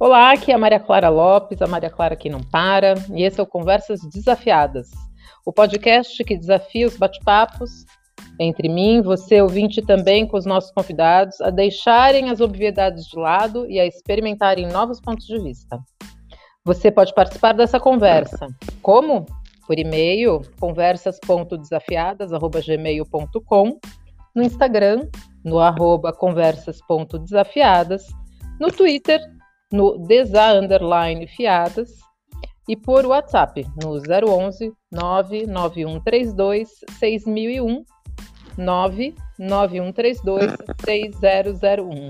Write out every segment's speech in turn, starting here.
Olá, aqui é a Maria Clara Lopes, a Maria Clara que não para, e esse é o Conversas Desafiadas, o podcast que desafia os bate-papos entre mim, você ouvinte também com os nossos convidados a deixarem as obviedades de lado e a experimentarem novos pontos de vista. Você pode participar dessa conversa. Como? Por e-mail, conversas.desafiadas.gmail.com, no Instagram, no arroba conversas.desafiadas, no Twitter, no desa underline fiadas e por WhatsApp no 011 99132 6001 99132 6001.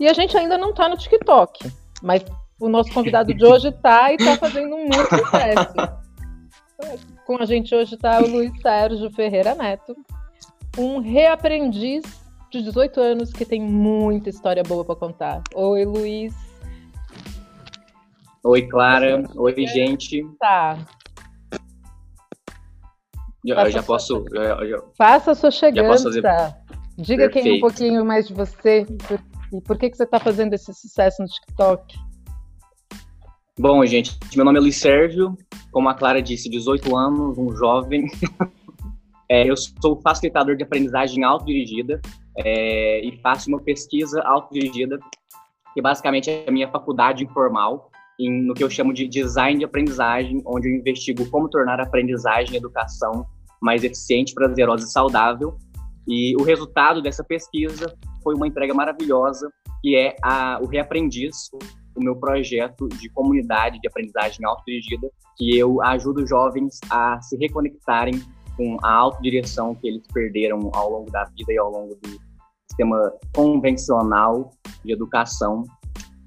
E a gente ainda não está no TikTok, mas o nosso convidado de hoje está e está fazendo muito sucesso. Com a gente hoje está o Luiz Sérgio Ferreira Neto, um reaprendiz de 18 anos que tem muita história boa para contar. Oi, Luiz. Oi, Clara. Oi, gente. Tá. Eu, já posso. Eu, eu, Faça a sua chegada. Fazer... Diga quem um pouquinho mais de você e por que, que você está fazendo esse sucesso no TikTok. Bom, gente, meu nome é Luiz Sérgio, como a Clara disse, 18 anos, um jovem. é, eu sou facilitador de aprendizagem autodirigida é, e faço uma pesquisa autodirigida, que basicamente é a minha faculdade informal, em, no que eu chamo de design de aprendizagem, onde eu investigo como tornar a aprendizagem e educação mais eficiente, prazerosa e saudável. E o resultado dessa pesquisa foi uma entrega maravilhosa, que é a, o Reaprendiz, o meu projeto de comunidade de aprendizagem autodirigida, que eu ajudo jovens a se reconectarem com a autodireção que eles perderam ao longo da vida e ao longo do sistema convencional de educação.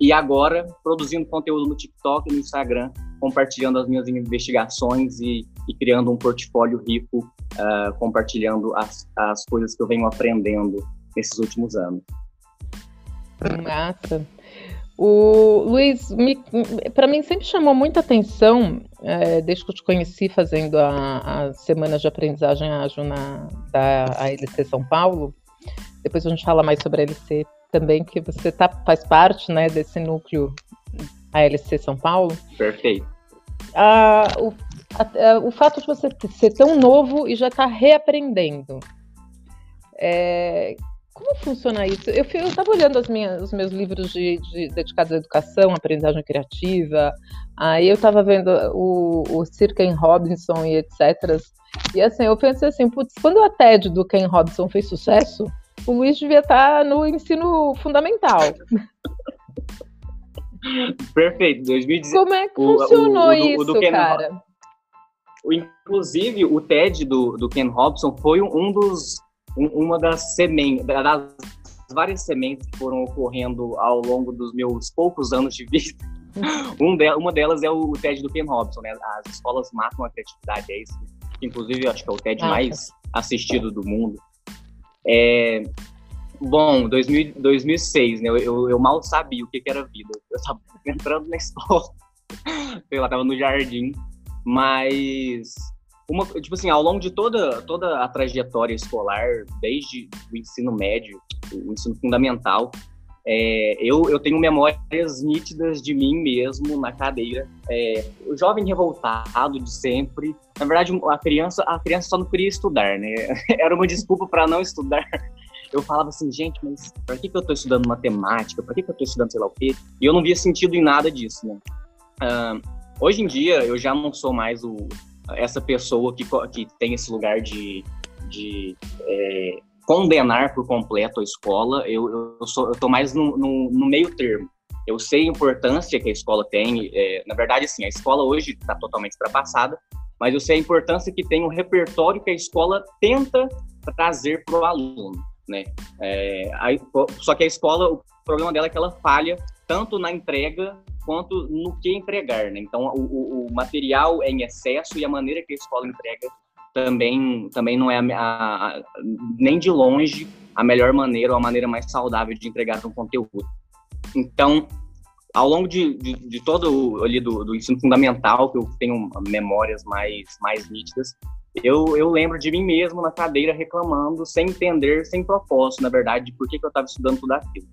E agora, produzindo conteúdo no TikTok e no Instagram, compartilhando as minhas investigações e, e criando um portfólio rico, uh, compartilhando as, as coisas que eu venho aprendendo nesses últimos anos. Massa. O Luiz, para mim sempre chamou muita atenção, é, desde que eu te conheci fazendo as semanas de aprendizagem ágil na da ALC São Paulo. Depois a gente fala mais sobre a ALC também, que você tá, faz parte né, desse núcleo ALC São Paulo. Perfeito. Ah, o, a, o fato de você ser tão novo e já estar tá reaprendendo. É, como funciona isso? Eu estava olhando as minhas, os meus livros de, de, dedicados à educação, aprendizagem criativa, aí eu estava vendo o, o Sir Ken Robinson e etc. E assim, eu pensei assim, putz, quando a TED do Ken Robinson fez sucesso, o Luiz devia estar tá no ensino fundamental. Perfeito, 2016. Como é que funcionou o, o, isso, cara? inclusive, o TED do, do Ken Robson foi um dos uma das sementes, das várias sementes que foram ocorrendo ao longo dos meus poucos anos de vida. Um de, uma delas é o, TED do Ken Robson, né? As escolas matam a criatividade, é isso. Inclusive, acho que é o TED ah, mais assistido do mundo. É, bom, 2000, 2006, né? Eu, eu, eu, mal sabia o que, que era vida. Eu estava entrando na escola, sei lá, tava no jardim, mas uma, tipo assim, ao longo de toda, toda a trajetória escolar, desde o ensino médio, o ensino fundamental, é, eu, eu tenho memórias nítidas de mim mesmo na cadeira. É, o jovem revoltado de sempre. Na verdade, a criança, a criança só não queria estudar, né? Era uma desculpa para não estudar. Eu falava assim, gente, mas para que, que eu estou estudando matemática? Para que, que eu estou estudando sei lá o quê? E eu não via sentido em nada disso, né? Uh, hoje em dia, eu já não sou mais o, essa pessoa que, que tem esse lugar de, de é, condenar por completo a escola, eu, eu, sou, eu tô mais no, no, no, meio termo. Eu sei a importância que a escola tem, é, na verdade, assim, a escola hoje está totalmente ultrapassada, mas eu sei a importância que tem o repertório que a escola tenta trazer para o aluno, né? É, a, só que a escola, o problema dela é que ela falha tanto na entrega quanto no que entregar, né? Então, o, o, o, material é em excesso e a maneira que a escola entrega também, também não é a, a, nem de longe a melhor maneira ou a maneira mais saudável de entregar um conteúdo. Então, ao longo de, de, de todo ali do, do, ensino fundamental, que eu tenho memórias mais, mais nítidas, eu, eu lembro de mim mesmo na cadeira reclamando, sem entender, sem propósito, na verdade, de por que, que eu estava estudando tudo aquilo.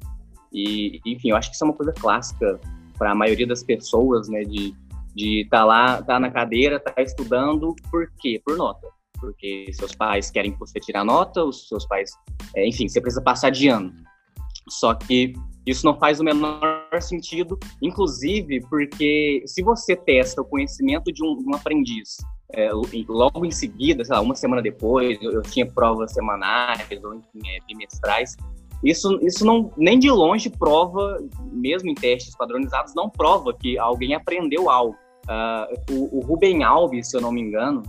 E, enfim, eu acho que isso é uma coisa clássica para a maioria das pessoas, né, de de estar tá lá, estar tá na cadeira, estar tá estudando, por quê? Por nota. Porque seus pais querem que você tire a nota, os seus pais, é, enfim, você precisa passar de ano. Só que isso não faz o menor sentido, inclusive porque se você testa o conhecimento de um, um aprendiz é, logo em seguida, sei lá, uma semana depois, eu, eu tinha provas semanais ou enfim, é, bimestrais, isso, isso não nem de longe prova, mesmo em testes padronizados, não prova que alguém aprendeu algo. Uh, o, o Rubem Alves, se eu não me engano,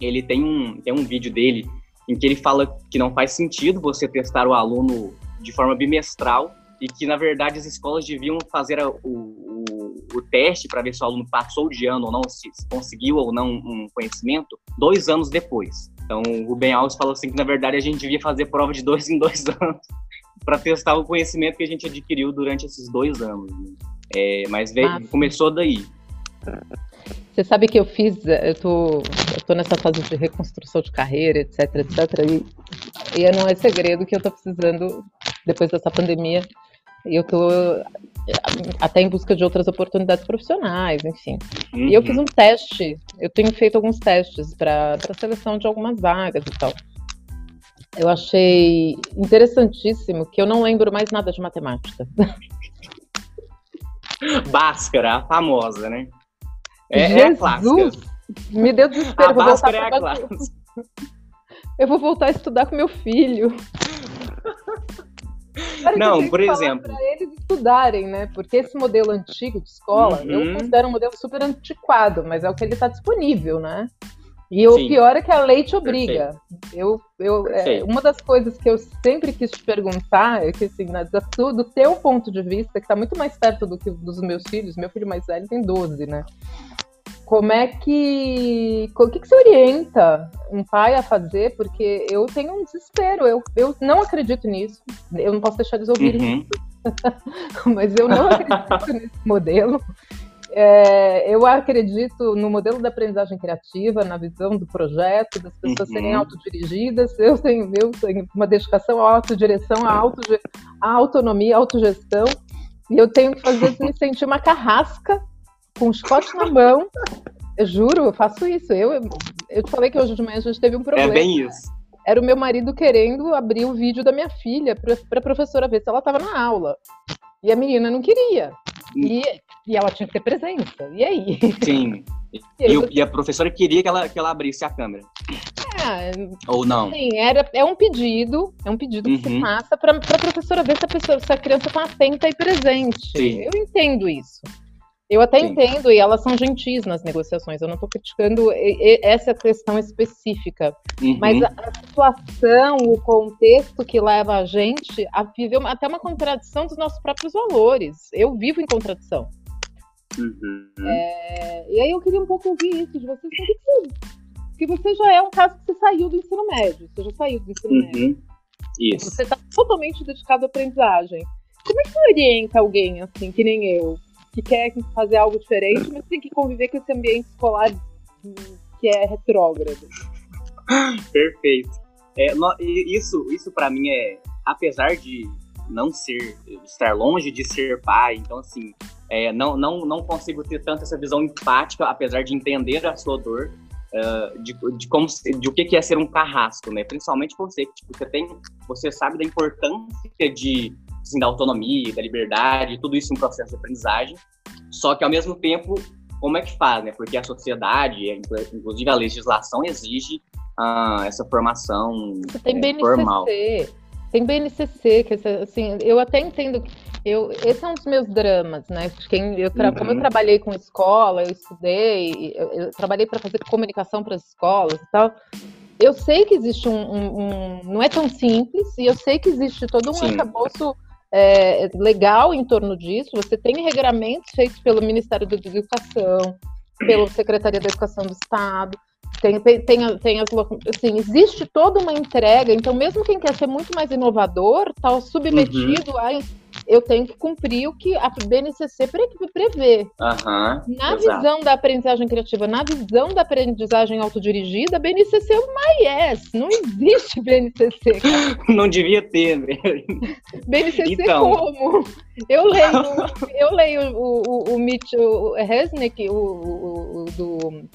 ele tem um, tem um vídeo dele em que ele fala que não faz sentido você testar o aluno de forma bimestral e que, na verdade, as escolas deviam fazer o, o, o teste para ver se o aluno passou de ano ou não, se, se conseguiu ou não um conhecimento, dois anos depois. Então, o Rubem Alves falou assim que, na verdade, a gente devia fazer prova de dois em dois anos para testar o conhecimento que a gente adquiriu durante esses dois anos. Né? É, mas veio, começou daí. Você sabe que eu fiz, eu tô, eu tô nessa fase de reconstrução de carreira, etc, etc, e, e não é segredo que eu tô precisando, depois dessa pandemia, eu tô até em busca de outras oportunidades profissionais, enfim. Uhum. E eu fiz uhum. um teste, eu tenho feito alguns testes para seleção de algumas vagas e tal. Eu achei interessantíssimo que eu não lembro mais nada de matemática. Bhaskara, a famosa, né? É, Jesus, é a clássica. Me deu desespero. A Bhaskara é a clássica. Eu vou voltar a estudar com meu filho. não, por exemplo. Para eles estudarem, né? Porque esse modelo antigo de escola, uhum. eu considero um modelo super antiquado, mas é o que ele está disponível, né? E o pior é que a lei te obriga. Eu, eu, é, uma das coisas que eu sempre quis te perguntar é que, assim, né, do teu ponto de vista, que está muito mais perto do que dos meus filhos, meu filho mais velho tem 12, né? Como é que. O que, que você orienta um pai a fazer? Porque eu tenho um desespero, eu, eu não acredito nisso. Eu não posso deixar eles ouvirem uhum. isso. Mas eu não acredito nesse modelo. É, eu acredito no modelo da aprendizagem criativa, na visão do projeto, das pessoas uhum. serem autodirigidas. Eu tenho, eu tenho uma dedicação à autodireção, à, auto, à autonomia, à autogestão. E eu tenho que fazer me sentir uma carrasca com o chicote na mão. Eu juro, eu faço isso. Eu, eu te falei que hoje de manhã a gente teve um é problema. É bem isso. Era o meu marido querendo abrir o vídeo da minha filha para a professora ver se ela estava na aula. E a menina não queria. E, e ela tinha que ter presença. E aí? Sim. E, e, e, a professora queria que ela, que ela abrisse a câmera. É, Ou não? Sim, era, é um pedido, é um pedido uhum. que se passa para a professora ver se a, pessoa, se a criança está atenta e presente. Sim. Eu entendo isso. Eu até Sim. entendo, e elas são gentis nas negociações, eu não estou criticando essa questão específica, uhum. mas a, situação, o contexto que leva a gente a viver uma, até uma contradição dos nossos próprios valores. Eu vivo em contradição. Uhum. É, e aí eu queria um pouco ouvir isso de vocês. Que, você, que você já é um caso que você saiu do ensino médio, você já saiu do ensino uhum. médio. Isso. Você está totalmente dedicado à aprendizagem. Como é que você orienta alguém assim, que nem eu? Que quer fazer algo diferente, mas tem que conviver com esse ambiente escolar que é retrógrado. Perfeito. É, isso, isso para mim é, apesar de não ser, estar longe de ser pai, então assim, é, não, não, não consigo ter tanto essa visão empática, apesar de entender a sua dor, uh, de, de, como, de o que é ser um carrasco, né? Principalmente você, tipo, você tem, você sabe da importância de assim, da autonomia, da liberdade, tudo isso em um processo de aprendizagem. Só que, ao mesmo tempo, como é que faz, né? Porque a sociedade, inclusive a legislação, exige ah, essa formação tem é, BNCC, formal. Tem BNCC, que assim, eu até entendo. Eu, esse é um dos meus dramas, né? Quem, eu uhum. Como eu trabalhei com escola, eu estudei, eu, eu trabalhei para fazer comunicação para as escolas e tal eu sei que existe um, um, um, Não é tão simples, e eu sei que existe todo um Sim. arcabouço é, legal em torno disso. Você tem regramentos feitos pelo Ministério da Educação, pela Secretaria da Educação do Estado. Tem, tem, tem as, assim, existe toda uma entrega, então mesmo quem quer ser muito mais inovador está submetido uhum. a eu tenho que cumprir o que a BNCC prevê. Uhum, na exato. visão da aprendizagem criativa, na visão da aprendizagem autodirigida, a BNCC é uma yes. Não existe BNCC. Cara. Não devia ter. Né? BNCC então... como? Eu leio, eu leio o, o, o Mitchell Resnick, o, o, o do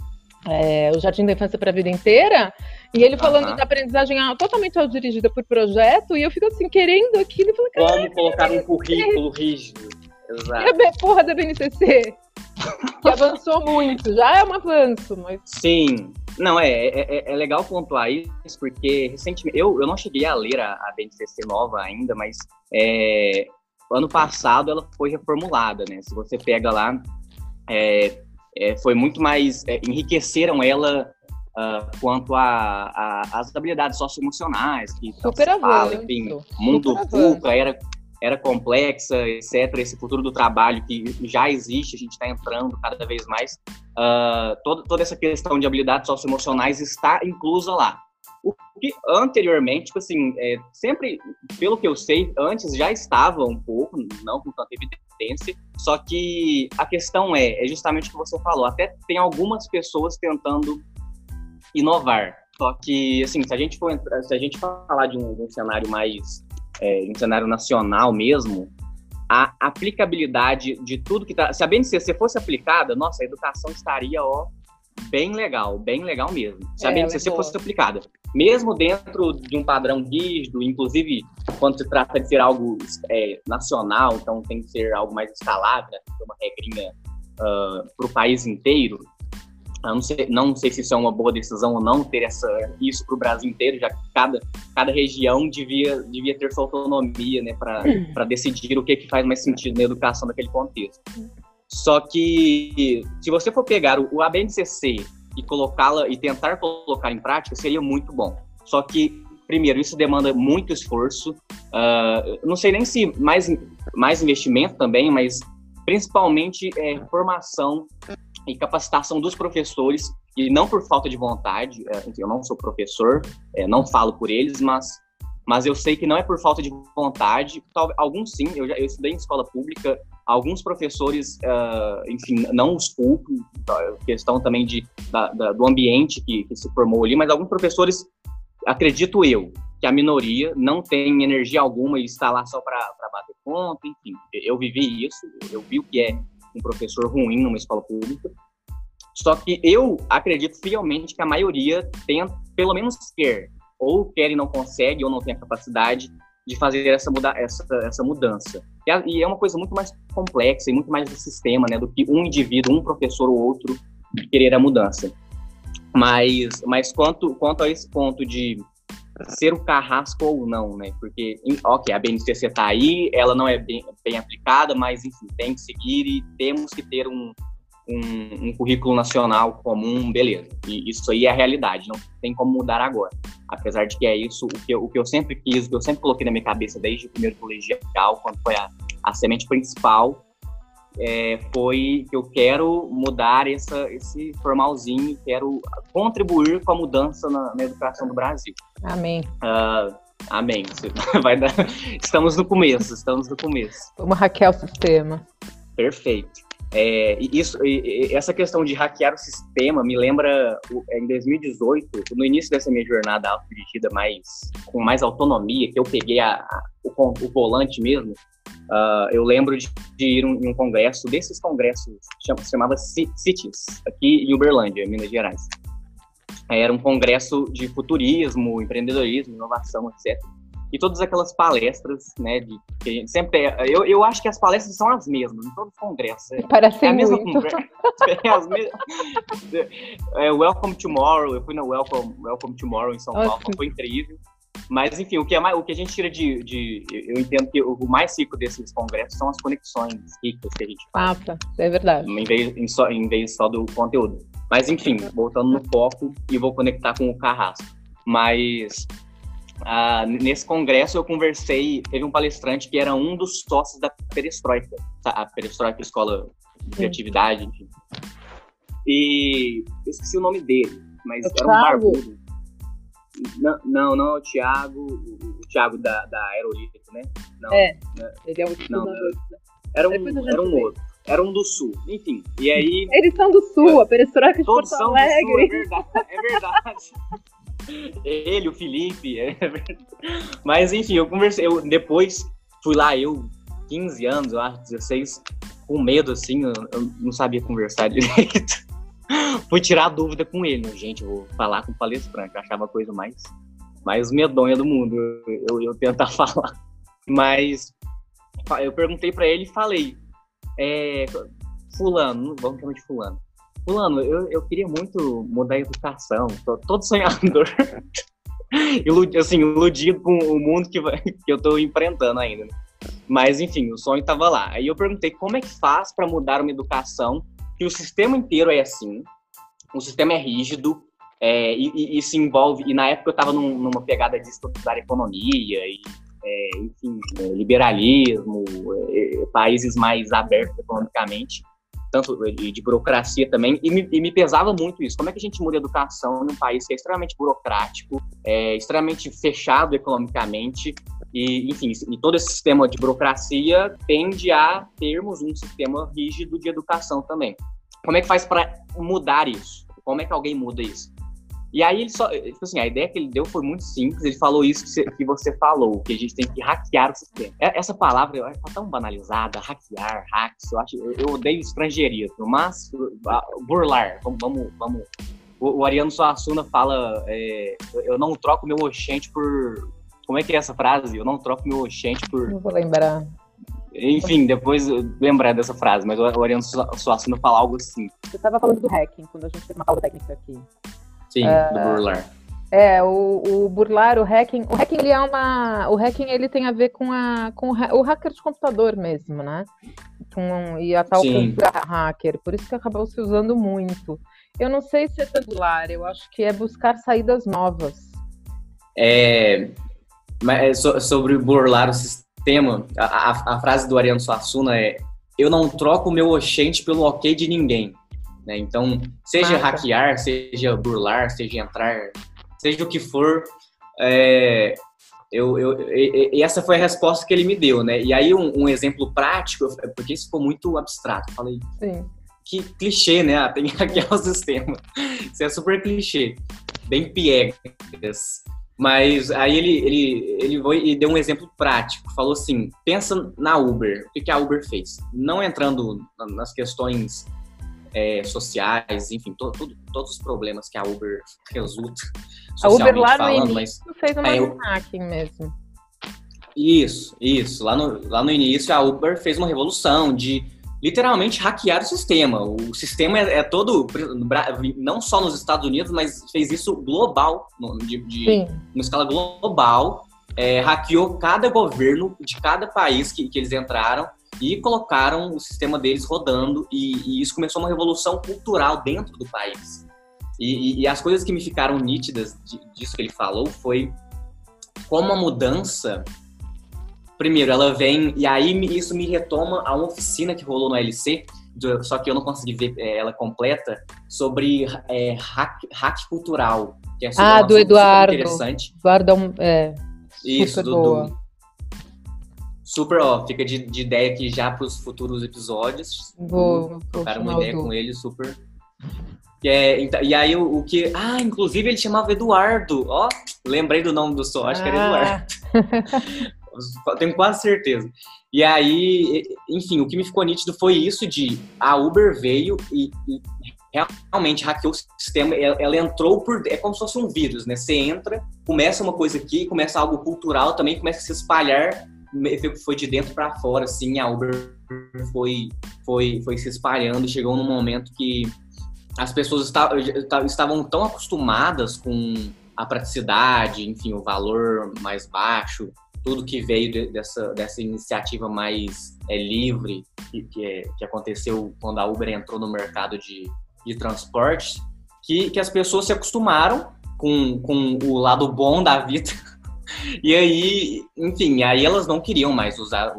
é, o Jardim da Infância para a Vida Inteira, e ele falando uhum. da aprendizagem totalmente dirigida por projeto, e eu fico assim, querendo aquilo. E falei, Como colocar um currículo rígido. Exato. E a porra da BNCC, que avançou muito, já é um avanço, mas... Sim, não, é, é, é, é legal pontuar isso, porque recentemente, eu, eu não cheguei a ler a, a BNCC nova ainda, mas é, ano passado ela foi reformulada, né? Se você pega lá, é, é, foi muito mais é, enriqueceram ela uh, quanto as habilidades socioemocionais que super fala, enfim, mundo VUCA era era complexa, etc. Esse futuro do trabalho que já existe, a gente está entrando cada vez mais. Uh, toda, toda essa questão de habilidades socioemocionais está inclusa lá. O que anteriormente, tipo assim, é, sempre, pelo que eu sei, antes já estava um pouco, não com tanta evidência, só que a questão é, é justamente o que você falou, até tem algumas pessoas tentando inovar. Só que, assim, se a gente for se a gente falar de um, de um cenário mais, é, um cenário nacional mesmo, a aplicabilidade de tudo que tá. Se a BNCC fosse aplicada, nossa, a educação estaria, ó, bem legal, bem legal mesmo. Se a BNCC é fosse aplicada mesmo dentro de um padrão rígido, inclusive quando se trata de ser algo é, nacional, então tem que ser algo mais escalável, né? uma regrinha uh, para o país inteiro. Eu não sei, não sei se isso é uma boa decisão ou não ter essa, isso para o Brasil inteiro, já que cada, cada região devia, devia ter sua autonomia né, para decidir o que, que faz mais sentido na educação daquele contexto. Só que se você for pegar o, o ABNCC e colocá-la e tentar colocar em prática seria muito bom. Só que, primeiro, isso demanda muito esforço. Uh, não sei nem se mais, mais investimento também, mas principalmente é, formação e capacitação dos professores, e não por falta de vontade, é, eu não sou professor, é, não falo por eles, mas, mas eu sei que não é por falta de vontade, alguns sim, eu já eu estudei em escola pública, Alguns professores, uh, enfim, não os culpo, tá, questão também de, da, da, do ambiente que, que, se formou ali, mas alguns professores, acredito eu, que a minoria não tem energia alguma e está lá só para bater conta, enfim. Eu vivi isso, eu vi o que é um professor ruim numa escola pública. Só que eu acredito fielmente que a maioria tem, pelo menos quer, ou quer e não consegue, ou não tem a capacidade de fazer essa, muda essa, essa mudança. E, a, e, é uma coisa muito mais complexa e muito mais de sistema, né, do que um indivíduo, um professor ou outro querer a mudança. Mas, mas quanto, quanto a esse ponto de ser o carrasco ou não, né? Porque, ok, a BNCC está aí, ela não é bem, bem aplicada, mas, enfim, tem que seguir e temos que ter um, um, um, currículo nacional comum, beleza. E isso aí é a realidade, não tem como mudar agora. Apesar de que é isso, o que eu, o que eu sempre quis, o que eu sempre coloquei na minha cabeça desde o primeiro colegial, quando foi a, a semente principal, é, foi que eu quero mudar essa, esse formalzinho, quero contribuir com a mudança na, na educação do Brasil. Amém. Uh, amém. Vai dar... Estamos no começo, estamos no começo. Vamos hackear o sistema. Perfeito. É, isso, essa questão de hackear o sistema me lembra é, em 2018, no início dessa minha jornada autodirigida mais com mais autonomia, que eu peguei a, a, o, o, volante mesmo. Uh, eu lembro de, de ir em um congresso desses congressos chama, chamava CITES aqui em Uberlândia, Minas Gerais. Era um congresso de futurismo, empreendedorismo, inovação, etc e todas aquelas palestras, né, de, que sempre é, eu, eu acho que as palestras são as mesmas em todos os congressos. É, Parece é a mesma conversa. é, as é, Welcome Tomorrow, eu fui na Welcome, Welcome Tomorrow em São Paulo, foi incrível. Mas, enfim, o que, é mais, o que a gente tira de, de. Eu entendo que o mais rico desses congressos são as conexões ricas que a gente faz. Ah, tá. É verdade. Em vez, em só, em vez só do conteúdo. Mas, enfim, voltando no foco e vou conectar com o Carrasco. Mas ah, nesse congresso eu conversei, teve um palestrante que era um dos sócios da Perestroika, a Perestroika Escola de Criatividade, enfim. E eu esqueci o nome dele, mas é era um barbudo. Não, não, não é o Thiago. O Thiago da, da Aerolito, né? Não, é, né? ele é o não, era um, era um outro. Era um do Sul, enfim. E aí. Eles são do Sul, a Perestroika de Porto Alegre. Sul, é verdade. É verdade. Ele, o Felipe. É Mas enfim, eu conversei. Eu, depois fui lá, eu, 15 anos, eu acho, 16, com medo, assim, eu, eu não sabia conversar direito. fui tirar dúvida com ele. Gente, eu vou falar com o palestrante. Eu achava a coisa mais, mais medonha do mundo eu, eu, eu tentar falar. Mas eu perguntei para ele e falei: é, Fulano, vamos chamar de Fulano. Fulano, eu, eu queria muito mudar a educação, tô todo sonhador. Ilud, assim, iludido com o mundo que, vai, que eu tô enfrentando ainda. Né? Mas, enfim, o sonho tava lá. Aí eu perguntei como é que faz para mudar uma educação que o sistema inteiro é assim, o sistema é rígido, é, e, e, e, se envolve. E na época eu estava num, numa pegada de estudar economia e, é, enfim, é, liberalismo, é, países mais abertos economicamente tanto de, de burocracia também, e me, e me, pesava muito isso. Como é que a gente muda a educação num país que é extremamente burocrático, é, extremamente fechado economicamente, e, enfim, e todo esse sistema de burocracia tende a termos um sistema rígido de educação também. Como é que faz para mudar isso? Como é que alguém muda isso? E aí ele só, tipo assim, a ideia que ele deu foi muito simples. Ele falou isso que você, que você falou, que a gente tem que hackear o sistema. É, essa palavra tá tão banalizada, hackear, hacks. Eu acho, eu, eu odeio estrangeirismo, mas burlar. Vamos, vamos, vamos. O, o Ariano Suassuna fala, é, eu não troco meu oxente por. Como é que é essa frase? Eu não troco meu oxente por. Não vou lembrar. Enfim, depois lembrar dessa frase, mas o Ariano Suassuna fala algo assim. Você estava falando do hacking quando a gente teve uma aula técnica aqui. Sim, uh, do burlar. É, o, o, burlar, o hacking, o hacking ele é uma, o hacking ele tem a ver com a com o hacker de computador mesmo, né? Com, e a tal hacker, por isso que acabou se usando muito. Eu não sei se é burlar, eu acho que é buscar saídas novas. É, mas é sobre burlar o sistema, a, a, a frase do Ariano Suassuna é: eu não troco o meu oxente pelo ok de ninguém. Né? Então, seja hackear, seja burlar, seja entrar, seja o que for, é, eu, eu, e, essa foi a resposta que ele me deu, né? E aí um, um exemplo prático, porque isso ficou muito abstrato, falei, Sim. que clichê, né? Ah, tem que hackear o sistema. Isso é super clichê, bem piegas. Mas aí ele, ele, ele foi e deu um exemplo prático. Falou assim: pensa na Uber. O que a Uber fez? Não entrando nas questões é, sociais, enfim, to, to, todos os problemas que a Uber resulta. A Uber lá no início mas, fez uma é, hacking mesmo. Isso, isso. Lá no, lá no início a Uber fez uma revolução de literalmente hackear o sistema. O sistema é, é todo, não só nos Estados Unidos, mas fez isso global, de, de uma escala global. É, hackeou cada governo de cada país que, que eles entraram e colocaram o sistema deles rodando e, e isso começou uma revolução cultural dentro do país. E, e, e as coisas que me ficaram nítidas de, disso que ele falou foi como a mudança, primeiro, ela vem e aí isso me retoma a uma oficina que rolou no LC, só que eu não consegui ver é, ela completa, sobre é, hack, hack cultural. Que é ah, do Eduardo. Interessante. Eduardo é, Isso, do, do, super, ó, fica de, de ideia aqui já para os futuros episódios. Vou, Trocar uma ideia com ele, super. E, é, e aí o, o, que. Ah, inclusive ele chamava Eduardo. Ó, lembrei do nome do som, acho ah. que era ah. Eduardo. Tenho quase certeza. E aí, enfim, o que me ficou nítido foi isso de a Uber veio e, e realmente hackeou o sistema, ela, ela, entrou por. É como se fosse um vírus, né? Você entra, começa uma coisa aqui, começa algo cultural, também começa a se espalhar foi de dentro para fora, assim, a Uber foi, foi, foi se espalhando, chegou num momento que as pessoas estavam tão acostumadas com a praticidade, enfim, o valor mais baixo, tudo que veio dessa, dessa iniciativa mais é, livre que, que, é, que aconteceu quando a Uber entrou no mercado de, de transporte, que, que as pessoas se acostumaram com, com o lado bom da vida e aí, enfim, aí elas não queriam mais usar,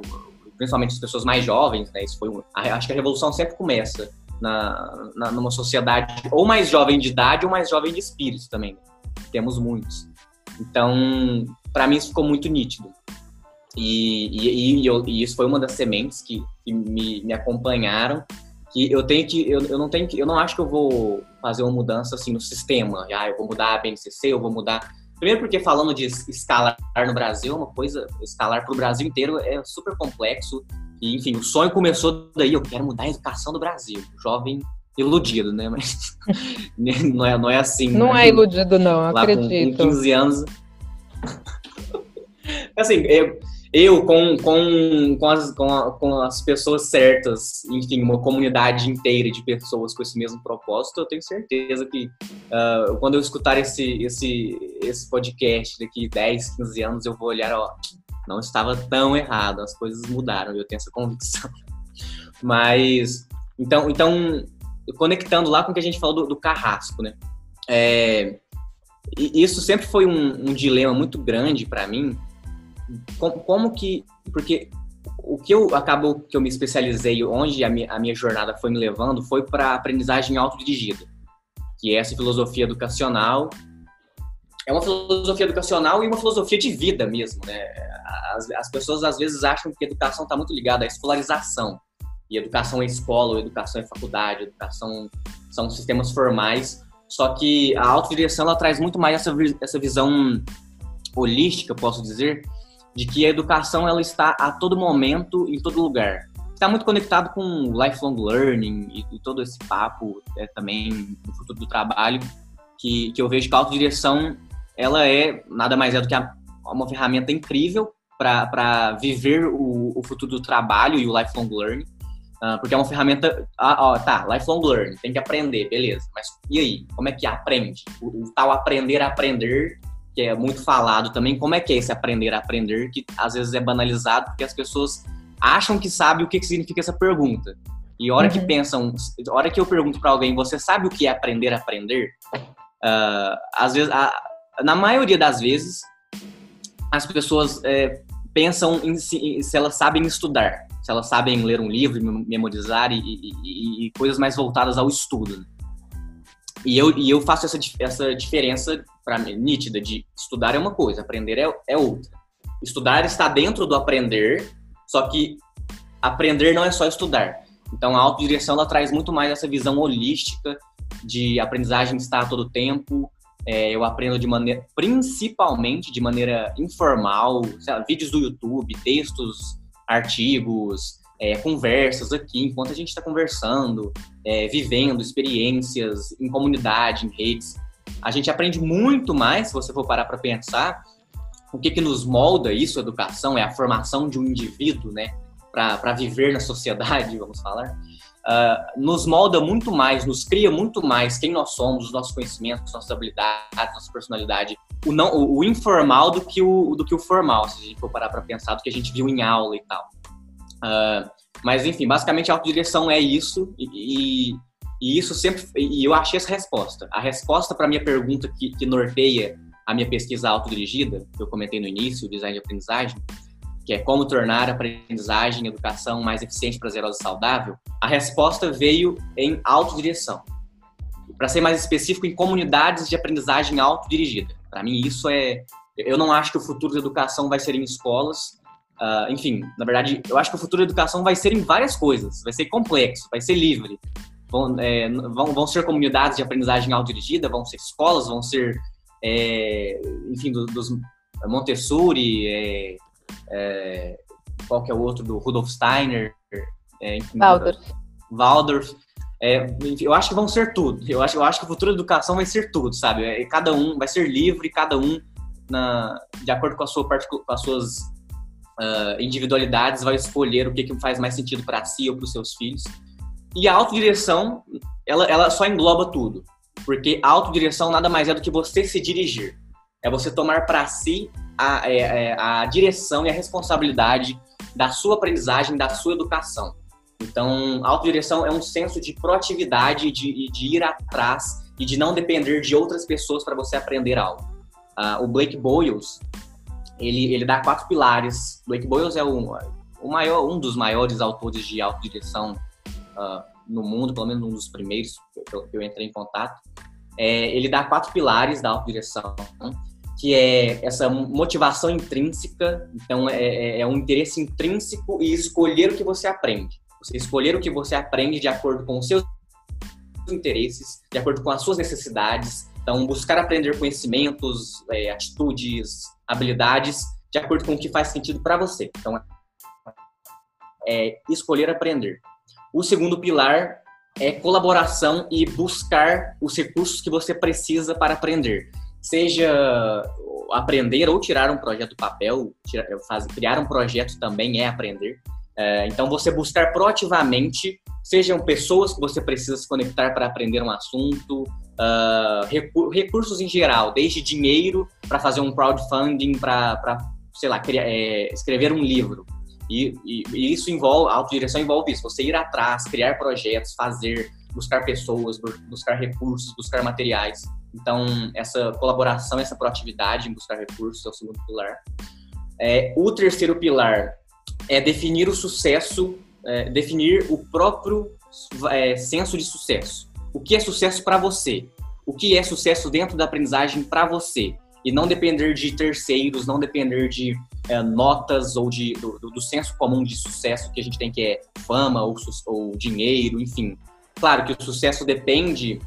principalmente as pessoas mais jovens, né? Isso foi, acho que a revolução sempre começa na, na, numa sociedade ou mais jovem de idade ou mais jovem de espírito também. Temos muitos. Então, para mim isso ficou muito nítido. E, e, e, eu, e, isso foi uma das sementes que, que me, me, acompanharam. Que eu tenho que eu, eu não tenho que eu não acho que eu vou fazer uma mudança assim no sistema. Ah, eu vou mudar a BNCC, eu vou mudar. Primeiro porque falando de escalar no Brasil, uma coisa escalar para o Brasil inteiro é super complexo. E enfim, o sonho começou daí. Eu quero mudar a educação do Brasil. Jovem iludido, né? Mas não é, não é assim. Não né? é iludido, não, acredito. Com, com 15 anos. assim, eu, eu com, com, com, as, com, a, com as pessoas certas, enfim, uma comunidade inteira de pessoas com esse mesmo propósito, eu tenho certeza que uh, quando eu escutar esse, esse, esse podcast daqui 10, 15 anos, eu vou olhar, ó, não estava tão errado, as coisas mudaram, eu tenho essa convicção. Mas, então, então conectando lá com o que a gente falou do, do carrasco, né? É, isso sempre foi um, um dilema muito grande para mim. Como, como, que. Porque o que eu acabo que eu me especializei, onde a minha, a minha jornada foi me levando, foi para aprendizagem autodirigida, que é essa filosofia educacional. É uma filosofia educacional e uma filosofia de vida mesmo, né? As, as pessoas às vezes acham que a educação está muito ligada à escolarização e educação é escola, educação é faculdade, educação são sistemas formais. Só que a autodireção ela traz muito mais essa, essa visão holística, posso dizer, de que a educação ela está a todo momento, em todo lugar. Está muito conectado com lifelong learning e, e todo esse papo é, também no futuro do trabalho, que, que eu vejo que a autodireção ela é nada mais é do que a, uma ferramenta incrível para viver o, o futuro do trabalho e o lifelong learning. Uh, porque é uma ferramenta. Ah, tá, lifelong learning, tem que aprender, beleza. Mas e aí? Como é que aprende? O, o, tal aprender a aprender, que é muito falado também, como é que é esse aprender a aprender, que às vezes é banalizado, porque as pessoas acham que sabem o que, que significa essa pergunta. E a hora uhum. que pensam, a hora que eu pergunto para alguém, você sabe o que é aprender a aprender? Uh, às vezes, a, na maioria das vezes, as pessoas é, pensam em se, se elas sabem estudar se elas sabem ler um livro, memorizar e, e, e coisas mais voltadas ao estudo. E eu, e eu faço essa, essa diferença mim nítida de estudar é uma coisa, aprender é, é outra. Estudar está dentro do aprender, só que aprender não é só estudar. Então a autodireção ela traz muito mais essa visão holística de aprendizagem estar a todo tempo. É, eu aprendo de maneira, principalmente de maneira informal, lá, vídeos do YouTube, textos artigos, é, conversas aqui, enquanto a gente está conversando, é, vivendo experiências em comunidade, em redes. A gente aprende muito mais, se você for parar para pensar, o que, que nos molda isso, educação, é a formação de um indivíduo, né, para viver na sociedade, vamos falar. Uh, nos molda muito mais, nos cria muito mais quem nós somos, os nossos conhecimentos, nossas habilidades, nossa personalidade, o, não, o, o, informal do que o, do que o formal, se a gente for parar para pensar, do que a gente viu em aula e tal. Uh, mas, enfim, basicamente a autodireção é isso, e isso sempre. E eu achei essa resposta. A resposta para a minha pergunta que, que norteia a minha pesquisa autodirigida, que eu comentei no início, o design de aprendizagem, que é como tornar a aprendizagem e educação mais eficiente, prazerosa e saudável, a resposta veio em autodireção. Para ser mais específico, em comunidades de aprendizagem autodirigida. Para mim, isso é. Eu não acho que o futuro da educação vai ser em escolas. Uh, enfim, na verdade, eu acho que o futuro da educação vai ser em várias coisas. Vai ser complexo, vai ser livre. Vão, é, vão, vão ser comunidades de aprendizagem autodirigida, vão ser escolas, vão ser, é, enfim, do, dos Montessori, é, é, qual que é o outro do Rudolf Steiner, é, enfim, Waldorf. Waldorf. É, eu acho que vão ser tudo. Eu acho, eu acho que o futuro da educação vai ser tudo, sabe? É, cada um vai ser livre, cada um, na, de acordo com, a sua com as suas uh, individualidades, vai escolher o que, que faz mais sentido para si ou para os seus filhos. E a autodireção, ela, ela só engloba tudo. Porque a autodireção nada mais é do que você se dirigir. É você tomar para si a, é, a direção e a responsabilidade da sua aprendizagem, da sua educação. Então, autodireção é um senso de proatividade, de, de ir atrás e de não depender de outras pessoas para você aprender algo. Uh, o Blake Boyles, ele, ele dá quatro pilares. Blake Boyles é um, o maior, um dos maiores autores de autodireção uh, no mundo, pelo menos um dos primeiros que eu, que eu entrei em contato. É, ele dá quatro pilares da autodireção, que é essa motivação intrínseca, então é, é, é um interesse intrínseco e escolher o que você aprende. Você escolher o que você aprende de acordo com os seus interesses, de acordo com as suas necessidades. Então, buscar aprender conhecimentos, é, atitudes, habilidades, de acordo com o que faz sentido para você. Então, é escolher aprender. O segundo pilar é colaboração e buscar os recursos que você precisa para aprender. Seja aprender ou tirar um projeto do papel, criar um projeto também é aprender. É, então, você buscar proativamente, sejam pessoas que você precisa se conectar para aprender um assunto, uh, recursos em geral, desde dinheiro para fazer um crowdfunding, para, sei lá, é, escrever um livro. E, e, e, isso envolve, a autodireção envolve isso, você ir atrás, criar projetos, fazer, buscar pessoas, buscar recursos, buscar materiais. Então, essa colaboração, essa proatividade em buscar recursos é o segundo pilar. É, o terceiro pilar é definir o sucesso, é, definir o próprio é, senso de sucesso. O que é sucesso para você? O que é sucesso dentro da aprendizagem para você? E não depender de terceiros, não depender de é, notas ou de, do, do, senso comum de sucesso que a gente tem, que é fama ou, ou dinheiro, enfim. Claro que o sucesso depende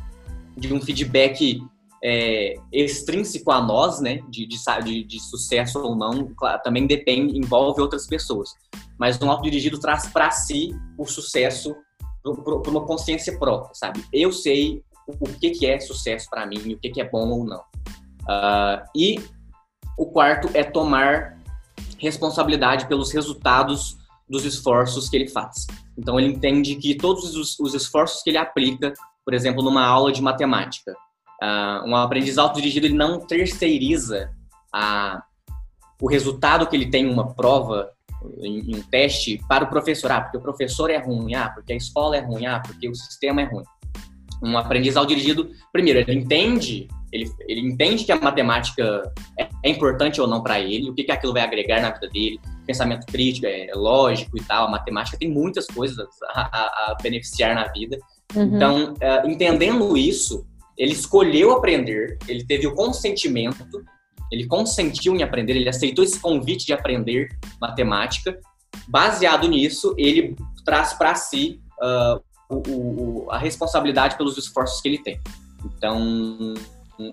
de um feedback é, extrínseco a nós, né, de, de, de, sucesso ou não, claro, também depende, envolve outras pessoas. Mas um autodirigido traz para si o sucesso por uma consciência própria, sabe? Eu sei o que, que é sucesso para mim, o que, que é bom ou não. Uh, e o quarto é tomar responsabilidade pelos resultados dos esforços que ele faz. Então, ele entende que todos os, os esforços que ele aplica, por exemplo, numa aula de matemática, uh, um aprendiz autodirigido, ele não terceiriza a, o resultado que ele tem em uma prova, em, em, um teste, para o professor. Ah, porque o professor é ruim, ah, porque a escola é ruim, ah, porque o sistema é ruim. Um aprendiz autodirigido, primeiro, ele entende ele, ele entende que a matemática é, é importante ou não para ele, o que, que aquilo vai agregar na vida dele, pensamento crítico, é, lógico e tal. A matemática tem muitas coisas a, a, a beneficiar na vida. Uhum. Então, uh, entendendo isso, ele escolheu aprender, ele teve o consentimento, ele consentiu em aprender, ele aceitou esse convite de aprender matemática. Baseado nisso, ele traz para si uh, o, o, a responsabilidade pelos esforços que ele tem. Então,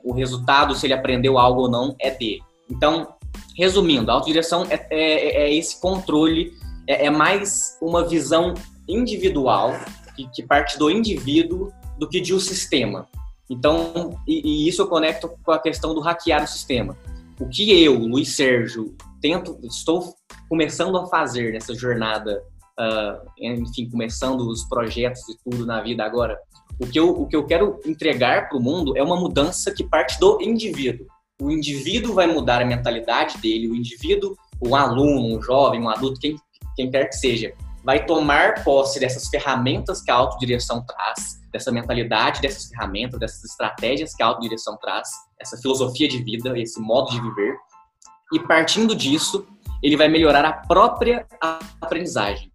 o resultado, se ele aprendeu algo ou não, é dele. Então, resumindo, a autodireção é, é, é esse controle, é, é, mais uma visão individual, que, que, parte do indivíduo, do que de um sistema. Então, e, e, isso eu conecto com a questão do hackear o sistema. O que eu, Luiz Sérgio, tento, estou começando a fazer nessa jornada, uh, enfim, começando os projetos e tudo na vida agora, o que eu, o que eu quero entregar para o mundo é uma mudança que parte do indivíduo. O indivíduo vai mudar a mentalidade dele, o indivíduo, um aluno, um jovem, um adulto, quem, quem quer que seja, vai tomar posse dessas ferramentas que a autodireção traz, dessa mentalidade, dessas ferramentas, dessas estratégias que a autodireção traz, essa filosofia de vida, esse modo de viver. E partindo disso, ele vai melhorar a própria aprendizagem,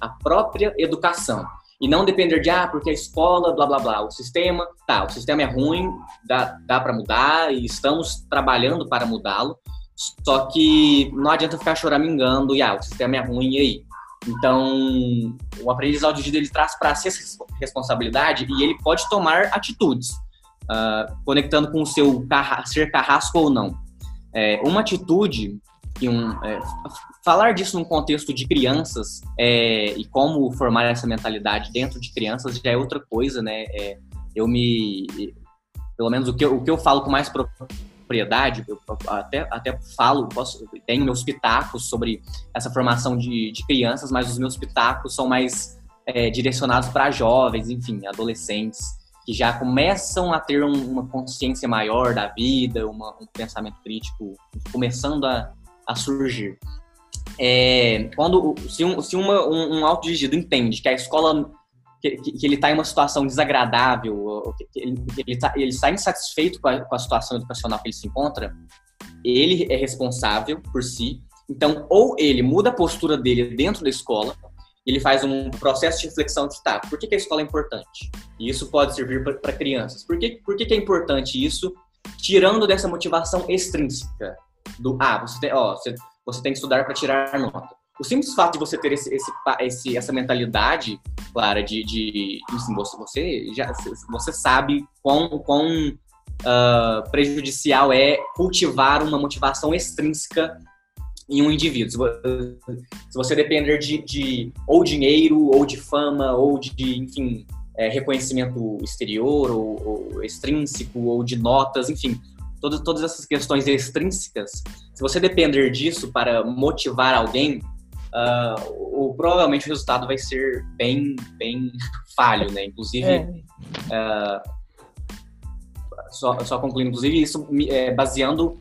a própria educação e não depender de, ah, porque a escola, blá, blá, blá, o sistema, tá, o sistema é ruim, dá, dá para mudar e estamos trabalhando para mudá-lo, só que não adianta ficar choramingando e, ah, o sistema é ruim, e aí? Então, o aprendizado de vida, ele traz para si essa responsabilidade e ele pode tomar atitudes, uh, conectando com o seu carra ser carrasco ou não. É, uma atitude e um, é, falar disso num contexto de crianças é, e como formar essa mentalidade dentro de crianças já é outra coisa, né? É, eu me, pelo menos o que, eu, o que eu falo com mais propriedade, eu até, até falo, posso, tenho meus pitacos sobre essa formação de, de crianças, mas os meus pitacos são mais é, direcionados para jovens, enfim, adolescentes que já começam a ter um, uma consciência maior da vida, uma, um pensamento crítico começando a, a surgir. É, quando se um, se uma, um, um entende que a escola que, que ele está em uma situação desagradável, que ele está ele tá insatisfeito com a, com a situação educacional que ele se encontra, ele é responsável por si. Então, ou ele muda a postura dele dentro da escola, ele faz um processo de reflexão de, tá, por que, que a escola é importante? E isso pode servir para crianças. Por, que, por que, que é importante isso tirando dessa motivação extrínseca do ah, você tem, ó, você, você tem que estudar para tirar nota. O simples fato de você ter esse, esse, esse essa mentalidade, Clara, de, de assim, você, você já você sabe quão, uh, prejudicial é cultivar uma motivação extrínseca em um indivíduo. Se você depender de, de ou dinheiro, ou de fama, ou de, enfim, é, reconhecimento exterior, ou, ou, extrínseco, ou de notas, enfim, todas, todas essas questões extrínsecas, se você depender disso para motivar alguém, uh, o, provavelmente o resultado vai ser bem, bem falho, né? Inclusive, é. uh, só, só concluindo, inclusive, isso é, baseando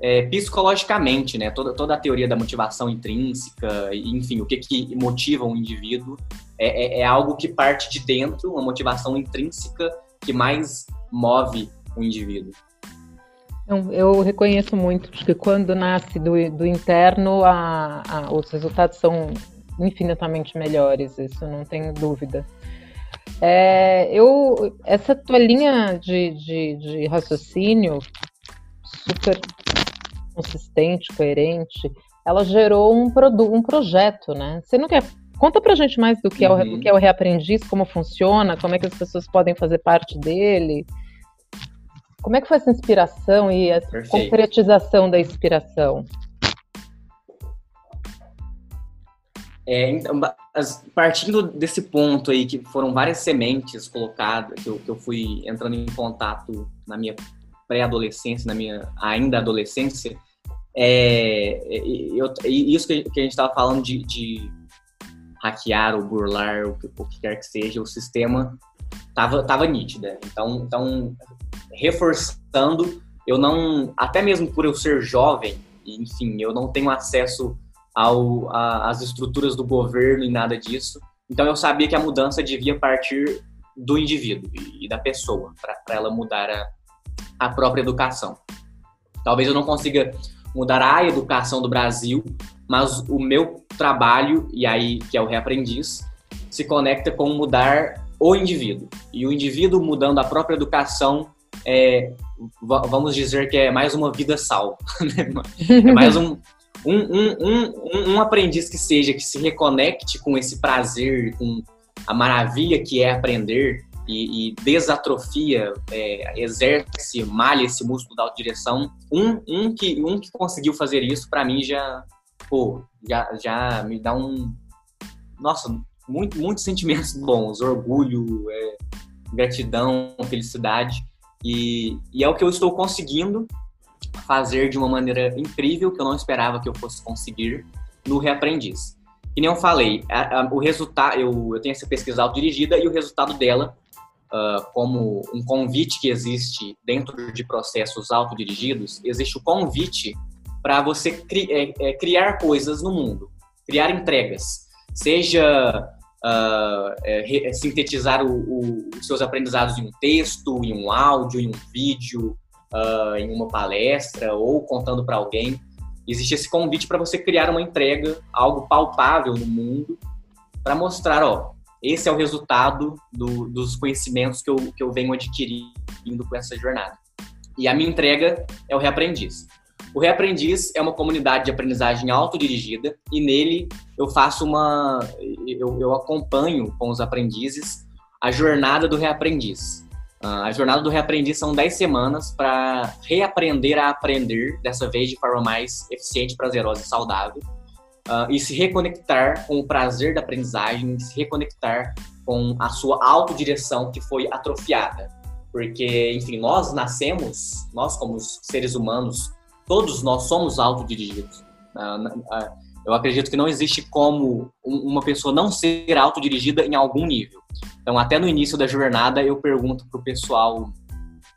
é, psicologicamente, né? Toda, toda a teoria da motivação intrínseca, enfim, o que, que motiva um indivíduo é, é, é algo que parte de dentro, uma motivação intrínseca que mais move o indivíduo. Eu reconheço muito, porque quando nasce do, do interno, a, a, os resultados são infinitamente melhores, isso não tenho dúvida. É, eu, essa tua linha de, de, de raciocínio, super consistente, coerente, ela gerou um, produ um projeto, né? Você não quer. Conta pra gente mais do que, uhum. é o, do que é o Reaprendiz, como funciona, como é que as pessoas podem fazer parte dele. Como é que foi essa inspiração e a Perfeito. concretização da inspiração? É, então, partindo desse ponto aí, que foram várias sementes colocadas, que eu, que eu fui entrando em contato na minha pré-adolescência, na minha ainda adolescência, é, eu, isso que a gente estava falando de, de, hackear ou burlar, o que, o que, quer que seja, o sistema tava, tava nítida. Então, então, reforçando, eu não, até mesmo por eu ser jovem, enfim, eu não tenho acesso ao, a, às estruturas do governo e nada disso. Então, eu sabia que a mudança devia partir do indivíduo e, da pessoa, para ela mudar a, a própria educação. Talvez eu não consiga mudar a educação do Brasil, mas o meu trabalho, e aí que é o reaprendiz, se conecta com mudar o indivíduo. E o indivíduo mudando a própria educação, é, vamos dizer que é mais uma vida salva. Né? é mais um, um, um, um, um aprendiz que seja, que se reconecte com esse prazer, com a maravilha que é aprender, e, e desatrofia, é, exerce, malha esse músculo da autodireção. Um, um, que, um que conseguiu fazer isso, para mim, já, pô, já, já me dá um. Nossa, muito, muitos sentimentos bons, orgulho, é, gratidão, felicidade. E, e é o que eu estou conseguindo fazer de uma maneira incrível, que eu não esperava que eu fosse conseguir no Reaprendiz. E nem eu falei, a, a, o resultado, eu, eu tenho essa pesquisa autodirigida e o resultado dela uh, como um convite que existe dentro de processos autodirigidos, existe o convite para você cri é, é, criar coisas no mundo, criar entregas, seja uh, é, sintetizar o, o, os seus aprendizados em um texto, em um áudio, em um vídeo, uh, em uma palestra ou contando para alguém. Existe esse convite para você criar uma entrega, algo palpável no mundo, para mostrar, ó, esse é o resultado do, dos conhecimentos que eu, que eu venho adquirindo com essa jornada. E a minha entrega é o Reaprendiz. O Reaprendiz é uma comunidade de aprendizagem autodirigida e nele eu faço uma. Eu, eu acompanho com os aprendizes a jornada do reaprendiz. Uh, a jornada do reaprendiz são 10 semanas para reaprender a aprender, dessa vez de forma mais eficiente, prazerosa e saudável uh, e se reconectar com o prazer da aprendizagem, se reconectar com a sua autodireção que foi atrofiada. Porque, enfim, nós nascemos, nós como seres humanos, todos nós somos autodirigidos. Uh, uh, eu acredito que não existe como uma pessoa não ser autodirigida em algum nível. Então, até no início da jornada, eu pergunto para o pessoal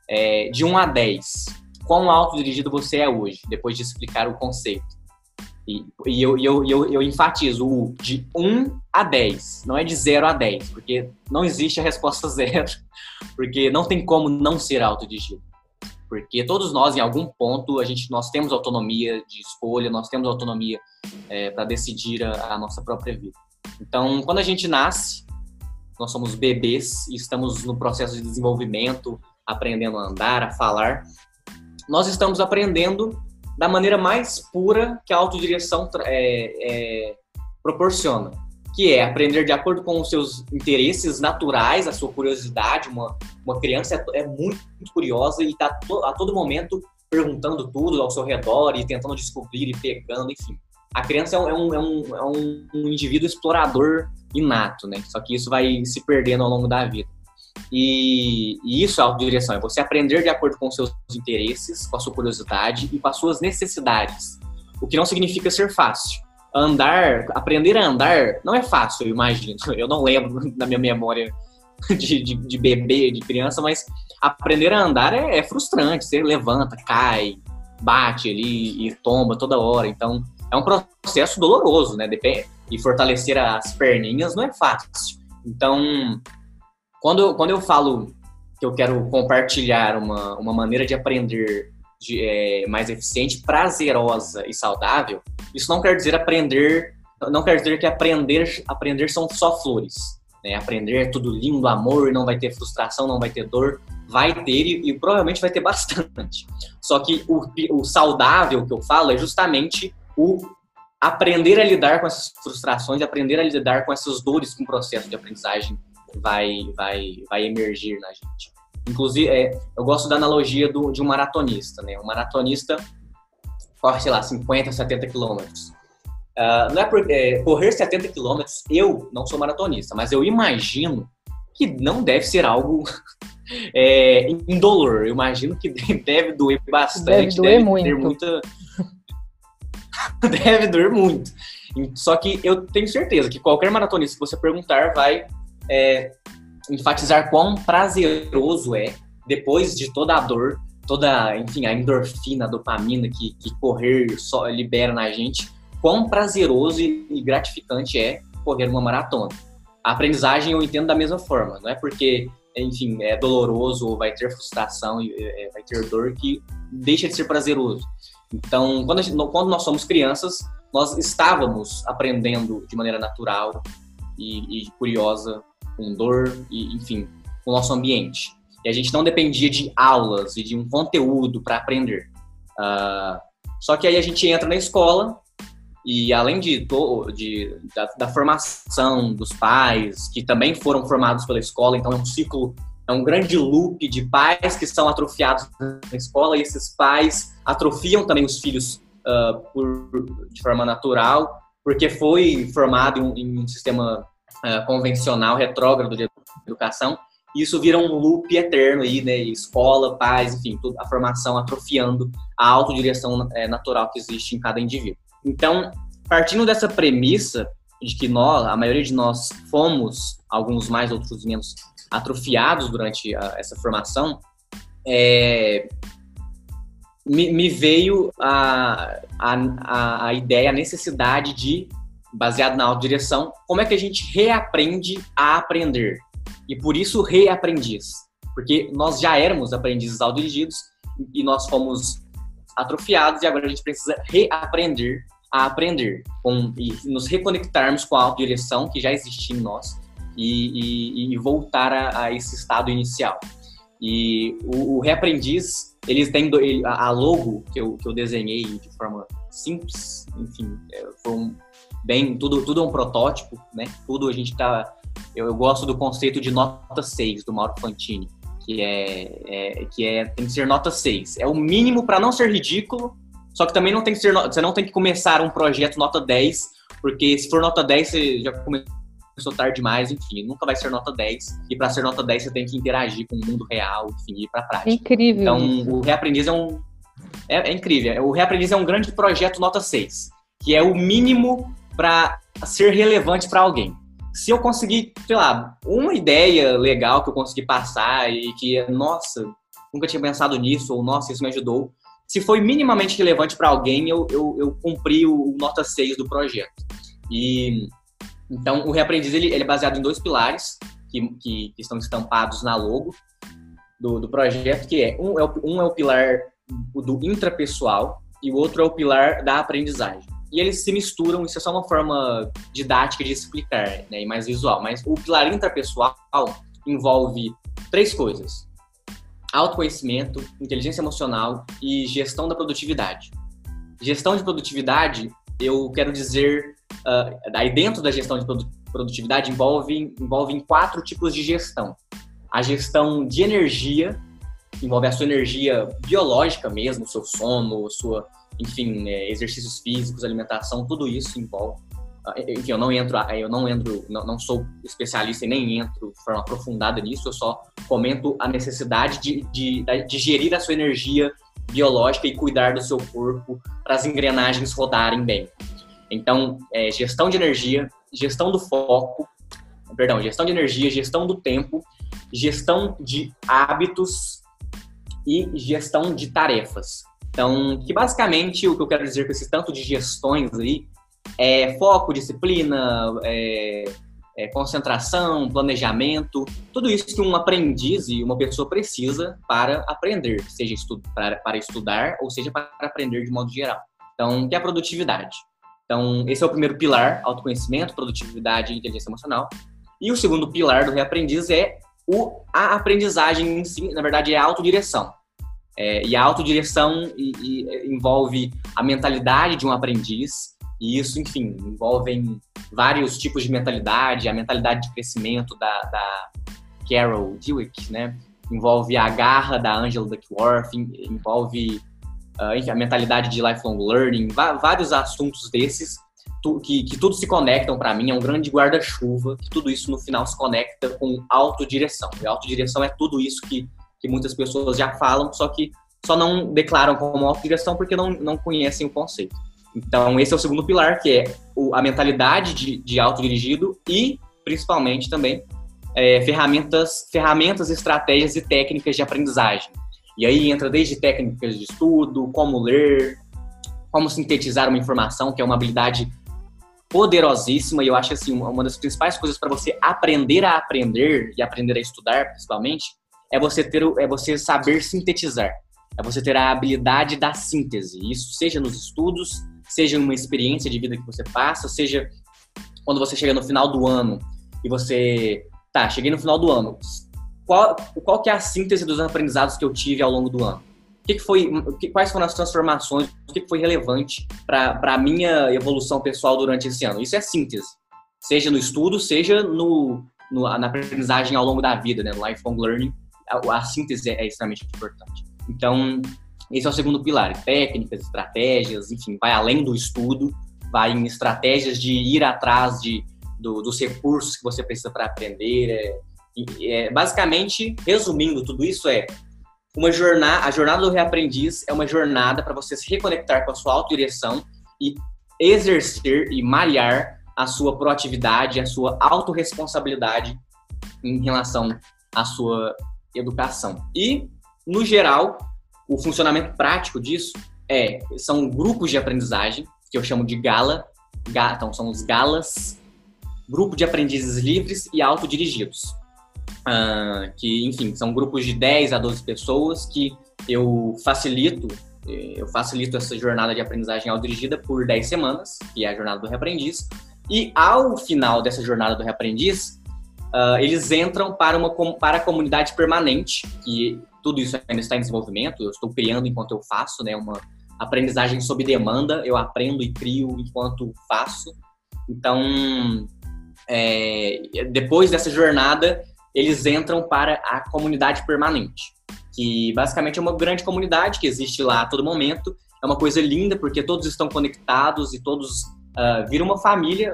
é, de 1 a 10, quão autodirigido você é hoje, depois de explicar o conceito. E, e eu, eu, eu, eu, enfatizo o de 1 a 10, não é de 0 a 10, porque não existe a resposta zero, porque não tem como não ser autodirigido. Porque todos nós, em algum ponto, a gente, nós temos autonomia de escolha, nós temos autonomia é, para decidir a, a nossa própria vida. Então, quando a gente nasce, nós somos bebês e estamos no processo de desenvolvimento, aprendendo a andar, a falar. nós estamos aprendendo da maneira mais pura que a autodireção é, é, proporciona, que é aprender de acordo com os seus interesses naturais, a sua curiosidade. Uma, uma criança é, é muito, muito, curiosa e está a todo momento perguntando tudo ao seu redor e tentando descobrir e pegando, enfim. A criança é um, é um, é um, um indivíduo explorador inato, né? Só que isso vai se perdendo ao longo da vida. E, e, isso é autodireção, é você aprender de acordo com os seus interesses, com a sua curiosidade e com as suas necessidades. O que não significa ser fácil. Andar, aprender a andar não é fácil, eu imagino. Eu não lembro da minha memória de, de, de bebê, de criança, mas aprender a andar é, é, frustrante. Você levanta, cai, bate ali e tomba toda hora. Então, é um processo doloroso, né? E fortalecer as perninhas não é fácil. Então, quando quando eu falo que eu quero compartilhar uma, uma maneira de aprender de, é, mais eficiente, prazerosa e saudável, isso não quer dizer aprender, não quer dizer que aprender, aprender são só flores. Né? Aprender é tudo lindo, amor, não vai ter frustração, não vai ter dor. Vai ter e, e provavelmente vai ter bastante. Só que o, o saudável que eu falo é justamente o aprender a lidar com essas frustrações, aprender a lidar com essas dores com o processo de aprendizagem vai, vai, vai emergir na gente. Inclusive, é, eu gosto da analogia do, de um maratonista, né? Um maratonista corre, sei lá, 50, 70 quilômetros. Uh, não é, por, é correr 70 quilômetros, eu não sou maratonista, mas eu imagino que não deve ser algo é, indolor. Eu imagino que deve doer bastante, deve, doer deve muito. muita. deve doer muito. Só que eu tenho certeza que qualquer maratonista que você perguntar vai é, enfatizar quão prazeroso é, depois de toda a dor, toda, enfim, a endorfina, a dopamina que, que correr só libera na gente, quão prazeroso e gratificante é correr uma maratona. A aprendizagem eu entendo da mesma forma, não é porque, enfim, é doloroso ou vai ter frustração e é, vai ter dor que deixa de ser prazeroso. Então, quando, gente, quando nós somos crianças, nós estávamos aprendendo de maneira natural e, e curiosa com dor e, enfim, com o nosso ambiente. E a gente não dependia de aulas e de um conteúdo para aprender. Uh, só que aí a gente entra na escola e além de, de da, da, formação dos pais, que também foram formados pela escola, então é um ciclo, é um grande loop de pais que são atrofiados na escola e esses pais atrofiam também os filhos uh, por, de forma natural, porque foi formado em, em um sistema uh, convencional, retrógrado de educação, e isso vira um loop eterno aí, né? Escola, pais, enfim, tudo, a formação atrofiando a autodireção é, natural que existe em cada indivíduo. Então, partindo dessa premissa de que nós, a maioria de nós fomos, alguns mais, outros menos, atrofiados durante a, essa formação, é, me, me, veio a, a, a ideia, a necessidade de baseado na autodireção, como é que a gente reaprende a aprender? E por isso reaprendiz, porque nós já éramos aprendizes autodirigidos e nós fomos atrofiados e agora a gente precisa reaprender a aprender com, e nos reconectarmos com a autodireção que já existia em nós e, e, e voltar a, a, esse estado inicial. E o, o reaprendiz, eles têm a logo que eu, que eu desenhei de forma simples, enfim, é, foi um, bem, tudo, tudo é um protótipo, né? Tudo a gente tá. Eu, eu gosto do conceito de nota 6 do Mauro Fantini, que é, é que é tem que ser nota 6. É o mínimo para não ser ridículo, só que também não tem que ser você não tem que começar um projeto nota 10, porque se for nota 10 você já começou tarde demais, enfim, nunca vai ser nota 10. E para ser nota 10 você tem que interagir com o mundo real, enfim, ir para prática. Incrível. Então, isso. o reaprendiz é um é, é incrível. O reaprendiz é um grande projeto nota 6, que é o mínimo para ser relevante para alguém. Se eu conseguir, sei lá, uma ideia legal que eu consegui passar e que, nossa, nunca tinha pensado nisso, ou nossa, isso me ajudou. Se foi minimamente relevante para alguém, eu, eu, eu, cumpri o nota 6 do projeto. E então o reaprendiz ele, ele é baseado em dois pilares que, que, que estão estampados na logo do, do projeto, que é um, é o, um é o pilar do intrapessoal e o outro é o pilar da aprendizagem e eles se misturam, isso é só uma forma didática de explicar, né, e mais visual. Mas o pilar intrapessoal envolve três coisas: autoconhecimento, inteligência emocional e gestão da produtividade. Gestão de produtividade, eu quero dizer, uh, aí dentro da gestão de produtividade envolve, envolve quatro tipos de gestão. A gestão de energia, envolve a sua energia biológica mesmo, seu sono, sua, enfim, é, exercícios físicos, alimentação, tudo isso envolve. Ah, enfim, eu não entro, eu não entro, não, não, sou especialista e nem entro de forma aprofundada nisso, eu só comento a necessidade de, de, de gerir a sua energia biológica e cuidar do seu corpo para as engrenagens rodarem bem. Então, é, gestão de energia, gestão do foco, perdão, gestão de energia, gestão do tempo, gestão de hábitos e gestão de tarefas. Então, que basicamente o que eu quero dizer com esse tanto de gestões aí é foco, disciplina, é, é, concentração, planejamento, tudo isso que um aprendiz e uma pessoa precisa para aprender, seja estu para, para estudar ou seja para aprender de modo geral. Então, que é a produtividade. Então, esse é o primeiro pilar, autoconhecimento, produtividade e inteligência emocional. E o segundo pilar do reaprendiz é o, a aprendizagem em si, na verdade, é a autodireção. É, e a autodireção e, e envolve a mentalidade de um aprendiz, e isso, enfim, envolve vários tipos de mentalidade, a mentalidade de crescimento da, da Carol Dweck, né? Envolve a garra da Angela Duckworth, envolve uh, enfim, a mentalidade de lifelong learning, vários assuntos desses tu, que, que tudo se conectam para mim, é um grande guarda-chuva, que tudo isso no final se conecta com autodireção. E autodireção é tudo isso que, que muitas pessoas já falam, só que só não declaram como autodireção porque não, não conhecem o conceito. Então, esse é o segundo pilar, que é o, a mentalidade de, de autodirigido e, principalmente, também é, ferramentas, ferramentas, estratégias e técnicas de aprendizagem. E aí entra desde técnicas de estudo, como ler, como sintetizar uma informação, que é uma habilidade poderosíssima e eu acho assim uma das principais coisas para você aprender a aprender e aprender a estudar principalmente é você ter é você saber sintetizar. É você ter a habilidade da síntese. Isso seja nos estudos seja uma experiência de vida que você passa seja quando você chega no final do ano e você tá cheguei no final do ano. Qual qual que é a síntese dos aprendizados que eu tive ao longo do ano? Que, que foi, quais foram as transformações, o que, que foi relevante para a minha evolução pessoal durante esse ano. Isso é síntese, seja no estudo, seja no, no na aprendizagem ao longo da vida, né, lifelong learning, a, síntese é, é extremamente importante. Então, esse é o segundo pilar, técnicas, estratégias, enfim, vai além do estudo, vai em estratégias de ir atrás de, do, dos recursos que você precisa para aprender. É, é, basicamente, resumindo tudo isso, é uma jornada, a jornada do reaprendiz é uma jornada para você se reconectar com a sua autodireção e exercer e malhar a sua proatividade, a sua autorresponsabilidade em relação à sua educação. E, no geral, o funcionamento prático disso é são grupos de aprendizagem, que eu chamo de gala, então são os galas, grupo de aprendizes livres e autodirigidos. Uh, que, enfim, são grupos de 10 a 12 pessoas que eu facilito, eu facilito essa jornada de aprendizagem autodirigida por 10 semanas, que é a jornada do reaprendiz, e ao final dessa jornada do reaprendiz, uh, eles entram para, uma, para a comunidade permanente, que tudo isso ainda está em desenvolvimento, eu estou criando enquanto eu faço, né, uma aprendizagem sob demanda, eu aprendo e crio enquanto faço, então, é, depois dessa jornada, eles entram para a comunidade permanente, que basicamente é uma grande comunidade que existe lá a todo momento. É uma coisa linda porque todos estão conectados e todos uh, viram uma família.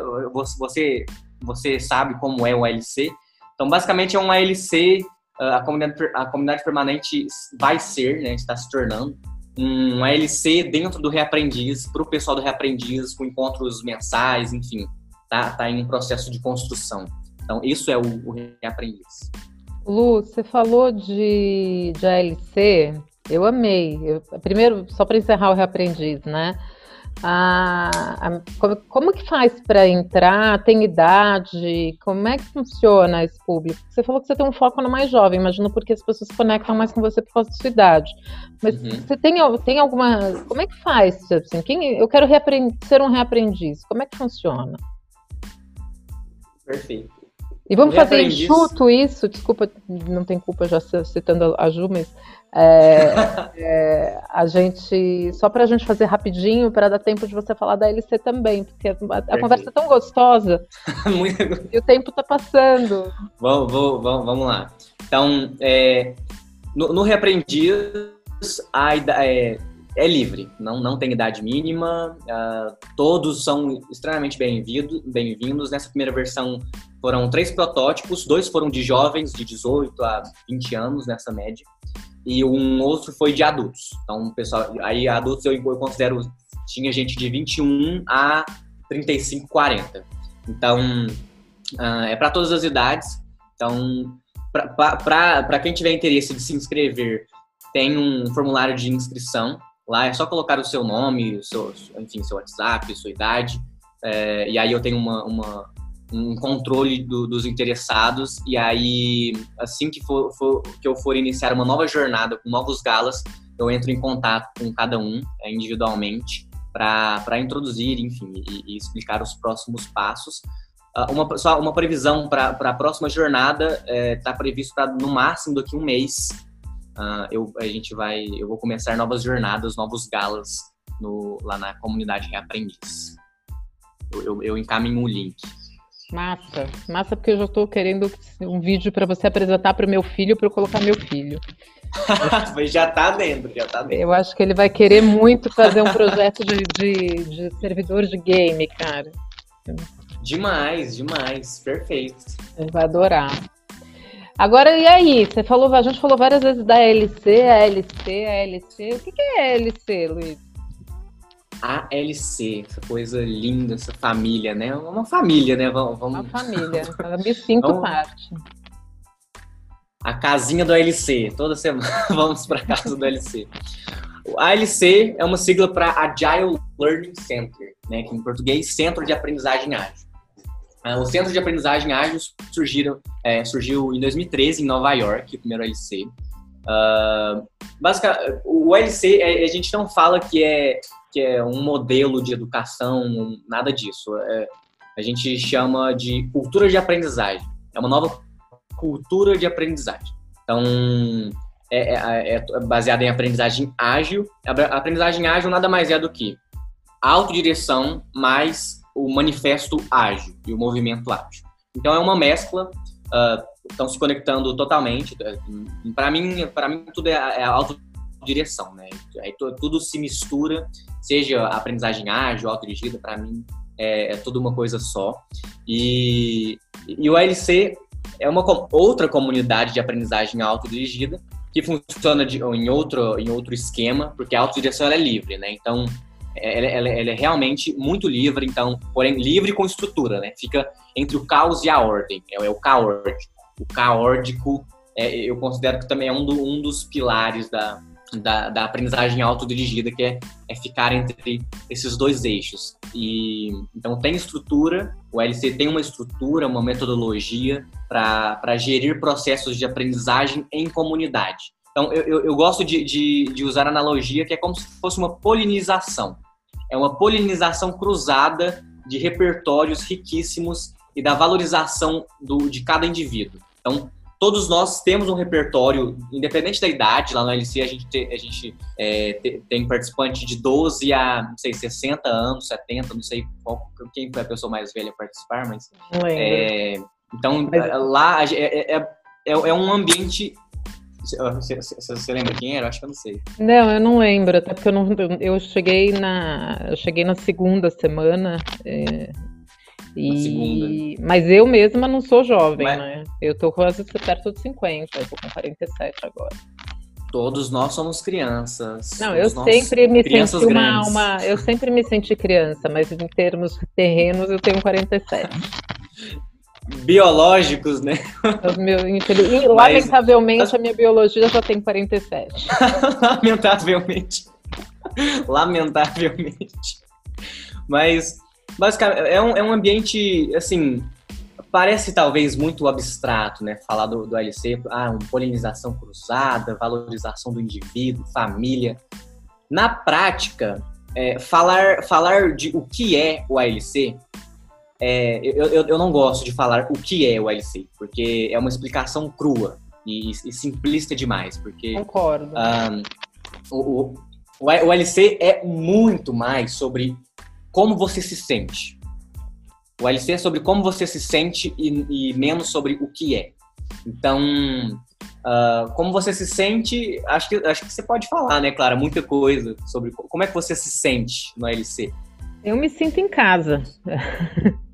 Você, você sabe como é o ALC. Então, basicamente, é um ALC. Ah, a, comunidade, a comunidade permanente vai ser, né, está se tornando, um ALC dentro do Reaprendiz, para o pessoal do Reaprendiz, com encontros mensais, enfim, tá, tá em um processo de construção. Então, isso é o, o reaprendiz. Lu, você falou de, de ALC, eu amei. Eu, primeiro, só para encerrar o reaprendiz, né? A, a, como, como, que faz para entrar? Tem idade? Como é que funciona esse público? Você falou que você tem um foco no mais jovem, imagino porque as pessoas se conectam mais com você por causa da sua idade. Mas uhum. você tem, tem alguma. Como é que faz? Assim, quem, eu quero ser um reaprendiz. Como é que funciona? Perfeito. E vamos fazer enxuto isso, desculpa, não tem culpa já citando a Ju, mas é, é, a gente, só para a gente fazer rapidinho, para dar tempo de você falar da LC também, porque a, a conversa é tão gostosa. E o tempo está passando. Vamos, vamos, vamos lá. Então, é, no, no Reaprendiz, a, é, é livre, não, não tem idade mínima, uh, todos são extremamente bem-vindos. Bem Nessa primeira versão foram três protótipos, dois foram de jovens de 18 a 20 anos nessa média, e um outro foi de adultos. Então, pessoal, aí adultos eu, eu considero tinha gente de 21 a 35, 40. Então, uh, é para todas as idades. Então, para quem tiver interesse de se inscrever, tem um formulário de inscrição Lá é só colocar o seu nome, o seu, enfim, seu WhatsApp, sua idade, é, e aí eu tenho uma, uma um controle do, dos interessados, e aí assim que, for, for, que eu for iniciar uma nova jornada com novos galas, eu entro em contato com cada um é, individualmente para introduzir, enfim, e, e, explicar os próximos passos. Uh, uma, só uma previsão para a próxima jornada está é, tá previsto para no máximo daqui a um mês uh, eu, a gente vai, eu vou começar novas jornadas, novos galas no, lá na comunidade Reaprendiz. Eu, eu, eu encaminho o link. Massa, massa porque eu já estou querendo um vídeo para você apresentar para o meu filho para eu colocar meu filho. já está dentro, já tá dentro. Eu acho que ele vai querer muito fazer um projeto de, de, de servidor de game, cara. Demais, demais, perfeito. Ele vai adorar. Agora, e aí? Você falou, a gente falou várias vezes da LC, a LC, a LC. O que, que é a LC, Luiz? A LC, essa coisa linda, essa família, né? Uma família, né? Vamos, Uma família. Me sinto vamos... parte. A casinha do ALC. Toda semana vamos para casa do ALC. O ALC é uma sigla para Agile Learning Center, né? Que em português, Centro de Aprendizagem Ágil. Uh, o Centro de Aprendizagem Ágil surgiram, é, surgiu em 2013 em Nova York, o primeiro LC. Uh, ah, basicamente, o LC, é, a gente não fala que é, que é um modelo de educação, nada disso. É, a gente chama de cultura de aprendizagem. É uma nova cultura de aprendizagem. Então, é, é, é baseada em aprendizagem ágil. A aprendizagem ágil nada mais é do que autodireção mais o manifesto ágil e o movimento ágil. Então é uma mescla, uh, estão se conectando totalmente. Para mim, para mim tudo é, é autodireção, né? Aí tudo se mistura, seja aprendizagem ágil, autodirigida, para mim é, é, tudo uma coisa só. E, e o ALC é uma outra comunidade de aprendizagem autodirigida que funciona de, em outro em outro esquema, porque a autodireção é livre, né? Então ela, ela, ela, é realmente muito livre, então, porém livre com estrutura, né? Fica entre o caos e a ordem, é, é o caórdico. O caórdico, é, eu considero que também é um, do, um dos pilares da, da, da, aprendizagem autodirigida, que é, é ficar entre esses dois eixos. E então tem estrutura, o LC tem uma estrutura, uma metodologia para gerir processos de aprendizagem em comunidade. Então, eu, eu, eu gosto de, de, de, usar analogia que é como se fosse uma polinização é uma polinização cruzada de repertórios riquíssimos e da valorização do, de cada indivíduo. Então, todos nós temos um repertório, independente da idade, lá no LC a gente, te, a gente é, tem participante de 12 a, não sei, 60 anos, 70, não sei qual, quem foi a pessoa mais velha a participar, mas... É, então, mas... lá é, é, é, é um ambiente você, você, lembra quem era? Acho que eu não sei. Não, eu não lembro, até porque eu não. Eu cheguei na. Eu cheguei na segunda semana. É, e... Segunda. Mas eu mesma não sou jovem, Mas... né? Eu tô quase perto de 50, eu tô com 47 agora. Todos nós somos crianças. Não, eu sempre me senti uma, uma, Eu sempre me senti criança, mas em termos terrenos eu tenho 47. biológicos, né? Meu, lamentavelmente, Mas... a minha biologia já tem 47. lamentavelmente. Lamentavelmente. Mas, basicamente, é um, é um ambiente, assim, parece talvez muito abstrato, né? Falar do, do LC, ah, uma polinização cruzada, valorização do indivíduo, família. Na prática, é, falar, falar de o que é o ALC é, eu, eu, eu, não gosto de falar o que é o LC, porque é uma explicação crua e, e simplista demais. Porque, Concordo. Um, o, o, o LC é muito mais sobre como você se sente. O LC é sobre como você se sente e, e menos sobre o que é. Então, uh, como você se sente, acho que, acho que você pode falar, né, Clara, muita coisa sobre como é que você se sente no LC. Eu me sinto em casa.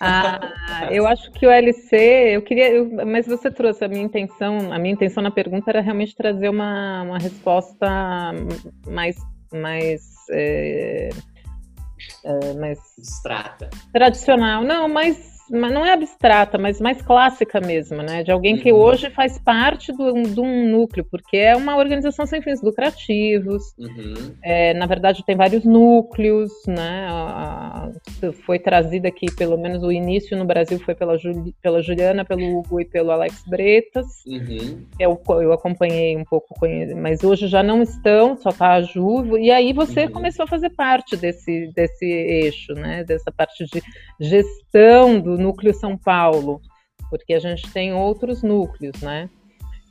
Ah, eu acho que o LC, eu queria, eu, mas você trouxe a minha intenção, a minha intenção na pergunta era realmente trazer uma, uma resposta mais, mais, é, é, mais tradicional, não, mais não é abstrata, mas mais clássica mesmo, né? De alguém que uhum. hoje faz parte de um núcleo, porque é uma organização sem fins lucrativos. Uhum. É, na verdade, tem vários núcleos, né? A, a, foi trazida aqui, pelo menos o início no Brasil foi pela, Juli, pela Juliana, pelo Hugo e pelo Alex Bretas. Uhum. Eu, eu acompanhei um pouco, mas hoje já não estão, só tá a Ju. E aí você uhum. começou a fazer parte desse, desse eixo, né? Dessa parte de gestão do núcleo São Paulo, porque a gente tem outros núcleos, né?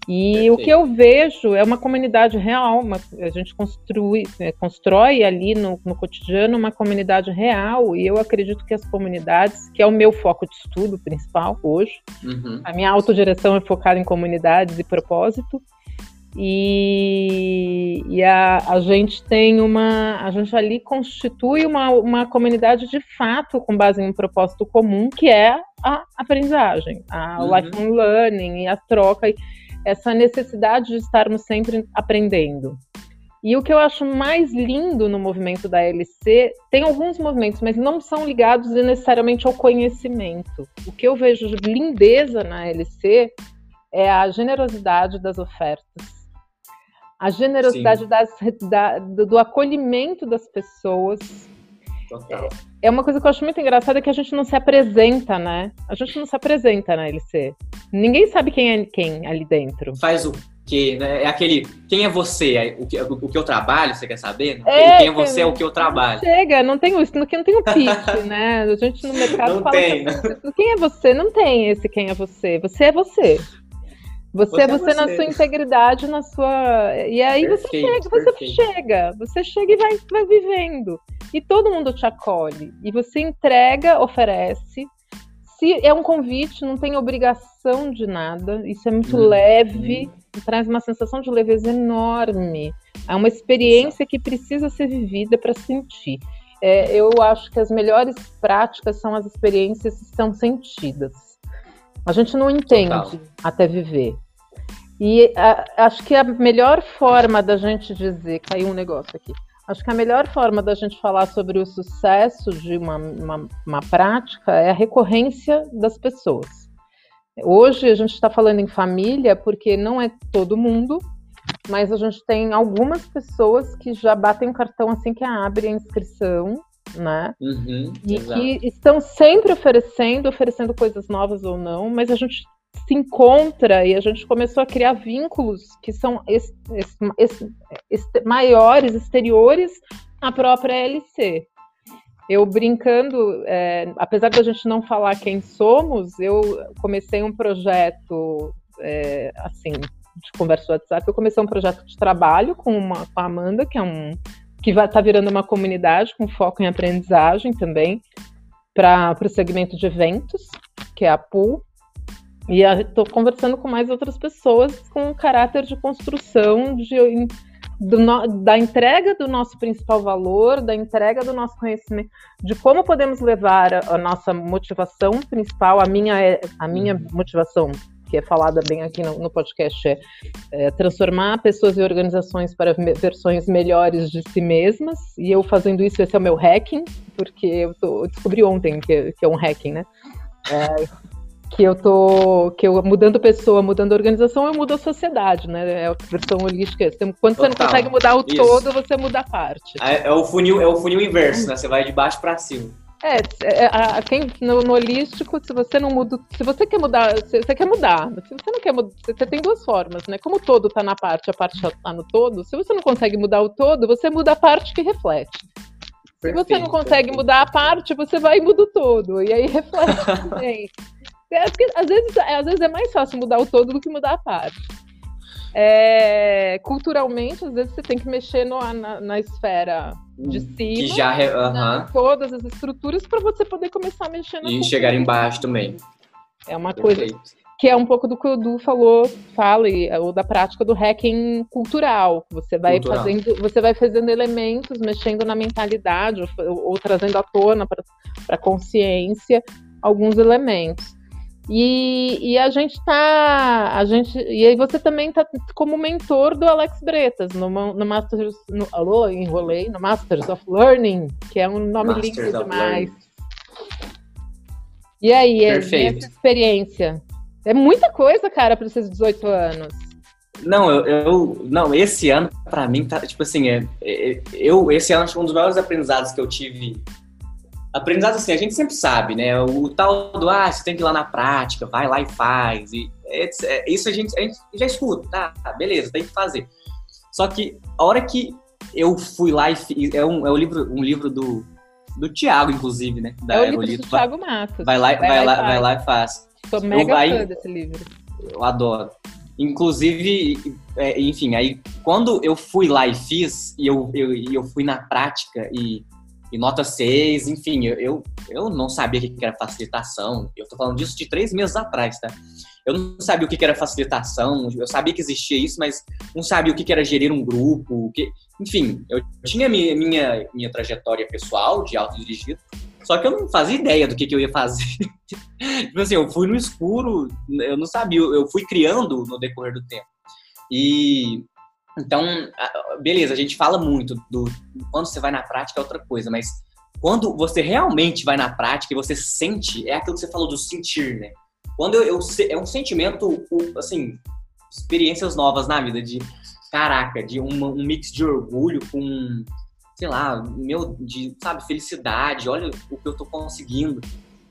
E Perfeito. o que eu vejo é uma comunidade real, uma, a gente construi, é, constrói ali no, no, cotidiano uma comunidade real, e eu acredito que as comunidades, que é o meu foco de estudo principal hoje, uhum. a minha autodireção é focada em comunidades e propósito, e, e a, a, gente tem uma. A gente ali constitui uma, uma comunidade de fato com base em um propósito comum, que é a aprendizagem, a uhum. lifelong learning e a troca, e essa necessidade de estarmos sempre aprendendo. E o que eu acho mais lindo no movimento da LC, tem alguns movimentos, mas não são ligados necessariamente ao conhecimento. O que eu vejo de lindeza na LC é a generosidade das ofertas a generosidade das, da, do, acolhimento das pessoas. Total. É, é uma coisa que eu acho muito engraçada que a gente não se apresenta, né? A gente não se apresenta na LC. Ninguém sabe quem é quem ali dentro. Faz o quê? Né? É aquele. Quem é você? O que, o que eu trabalho, você quer saber? É, quem é você é o que eu trabalho. chega, não tem isso, não tem o pitch, né? A gente no mercado não fala. Tem, que, né? Quem é você? Não tem esse quem é você. Você é você. Você, é você, você, na sua integridade, na sua. E aí perfeito, você chega, você chega, você chega e vai, vai vivendo. E todo mundo te acolhe. E você entrega, oferece. Se é um convite, não tem obrigação de nada. Isso é muito hum, leve, hum. traz uma sensação de leveza enorme. É uma experiência que precisa ser vivida para sentir. É, eu acho que as melhores práticas são as experiências que são sentidas. A gente não entende Total. até viver. E a, acho que a melhor forma da gente dizer, caiu um negócio aqui. Acho que a melhor forma da gente falar sobre o sucesso de uma, uma, uma prática é a recorrência das pessoas. Hoje a gente está falando em família porque não é todo mundo, mas a gente tem algumas pessoas que já batem o cartão assim que abre a inscrição, né? Uhum, e exato. que estão sempre oferecendo, oferecendo coisas novas ou não, mas a gente se encontra e a gente começou a criar vínculos que são es, es, es, maiores, exteriores à própria LC. Eu brincando, é, apesar da gente não falar quem somos, eu comecei um projeto é, assim de conversa do WhatsApp. Eu comecei um projeto de trabalho com, uma, com a Amanda, que é um que vai estar tá virando uma comunidade com foco em aprendizagem também para o segmento de eventos, que é a Pool. E estou conversando com mais outras pessoas com um caráter de construção de, do, da entrega do nosso principal valor, da entrega do nosso conhecimento, de como podemos levar a, a nossa motivação principal, a minha, a minha uhum. motivação, que é falada bem aqui no, no podcast, é, é, transformar pessoas e organizações para me, versões melhores de si mesmas. E eu fazendo isso, esse é o meu hacking, porque eu, tô, eu descobri ontem que, que é um hacking, né? É, que eu tô que eu mudando pessoa, mudando organização, eu mudo a sociedade, né? É a versão holística. Quando Total. você não consegue mudar o Isso. todo, você muda a parte. É, é, o funil, é o funil inverso, né? Você vai de baixo para cima. É, é a, quem, no, no, holístico, se você não muda, se você quer mudar, se você quer mudar, se você não quer mudar, você tem duas formas, né? Como o todo tá na parte, a parte tá no todo, se você não consegue mudar o todo, você muda a parte que reflete. Se você não consegue perfeito. mudar a parte, você vai e muda o todo. E aí reflete também. É, porque, às, vezes, é, às vezes é mais fácil mudar o todo do que mudar a parte. É, culturalmente, às vezes você tem que mexer no, na, na, esfera de cima, que já uh -huh. todas as estruturas, para você poder começar a mexer na E chegar embaixo também. É uma Perfeito. coisa que é um pouco do que o Edu falou, fala, ou da prática do hacking cultural. Você vai cultural. fazendo, você vai fazendo elementos, mexendo na mentalidade, ou, ou trazendo à tona para a consciência alguns elementos. E, e, a gente tá. A gente, e aí você também tá como mentor do Alex Bretas no, no Masters. No, alô, enrolei, no Masters of Learning, que é um nome Masters lindo demais. E aí, Perfeito. essa experiência? É muita coisa, cara, para esses 18 anos. Não, eu, eu não, esse ano para mim tá tipo assim, é, é, eu esse ano acho que um dos maiores aprendizados que eu tive aprendizado assim, a gente sempre sabe, né? O tal do, ah, você tem que ir lá na prática, vai lá e faz. E, é, é, isso a gente, a gente já escuta, tá, tá, beleza, tem que fazer. Só que a hora que eu fui lá e fiz, é um, é um livro, um livro do, do Tiago, inclusive, né? Da é o livro do Thiago Matos. Vai lá, vai, vai lá, vai lá e faz. Sou mega fã desse livro. Eu adoro. Inclusive, é, enfim, aí quando eu fui lá e fiz, e eu, eu, eu fui na prática e e nota 6, enfim, eu, eu não sabia o que era facilitação. Eu tô falando disso de três meses atrás, tá? Eu não sabia o que era facilitação, eu sabia que existia isso, mas não sabia o que era gerir um grupo. Que... Enfim, eu tinha minha, minha, minha trajetória pessoal de autodirigido, só que eu não fazia ideia do que, que eu ia fazer. tipo assim, eu fui no escuro, eu não sabia, eu fui criando no decorrer do tempo. E então, beleza, a gente fala muito do quando você vai na prática é outra coisa, mas quando você realmente vai na prática e você sente, é aquilo que você falou do sentir, né? Quando eu, eu é um sentimento, assim, experiências novas na vida de caraca, de um mix de orgulho com, sei lá, meu, de, sabe, felicidade, olha o que eu tô conseguindo.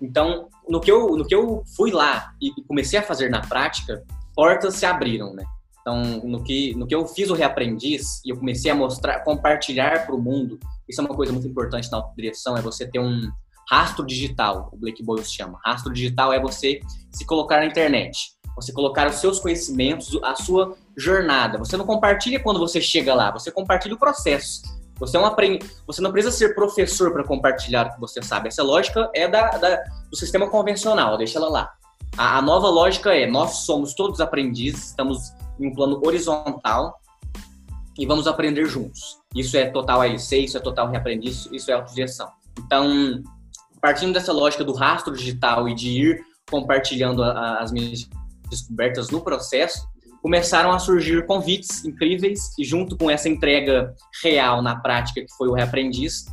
Então, no que eu, no que eu fui lá e comecei a fazer na prática, portas se abriram, né? Então, no que, no que eu fiz o reaprendiz e eu comecei a mostrar, compartilhar para o mundo, isso é uma coisa muito importante na autodireção, é você ter um rastro digital, o Blake Boyle chama. Rastro digital é você se colocar na internet, você colocar os seus conhecimentos, a sua jornada. Você não compartilha quando você chega lá, você compartilha o processo. Você, é um você não precisa ser professor para compartilhar o que você sabe. Essa lógica é da, da, do sistema convencional, deixa ela lá. A, a nova lógica é: nós somos todos aprendizes, estamos em um plano horizontal e vamos aprender juntos. Isso é total LC, isso é total reaprendiz, isso é autogestão. Então, partindo dessa lógica do rastro digital e de ir compartilhando a, as minhas descobertas no processo, começaram a surgir convites incríveis e junto com essa entrega real na prática que foi o reaprendiz,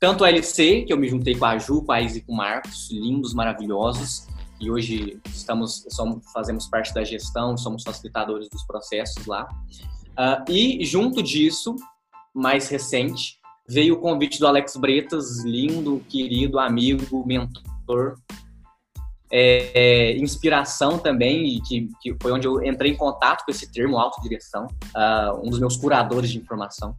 tanto a LC, que eu me juntei com a Ju, com a Isa e com o Marcos, lindos, maravilhosos, e hoje estamos somos, fazemos parte da gestão, somos facilitadores dos processos lá. Uh, e junto disso, mais recente, veio o convite do Alex Bretas, lindo, querido, amigo, mentor, é, é, inspiração também, e que, que foi onde eu entrei em contato com esse termo, autodireção, uh, um dos meus curadores de informação.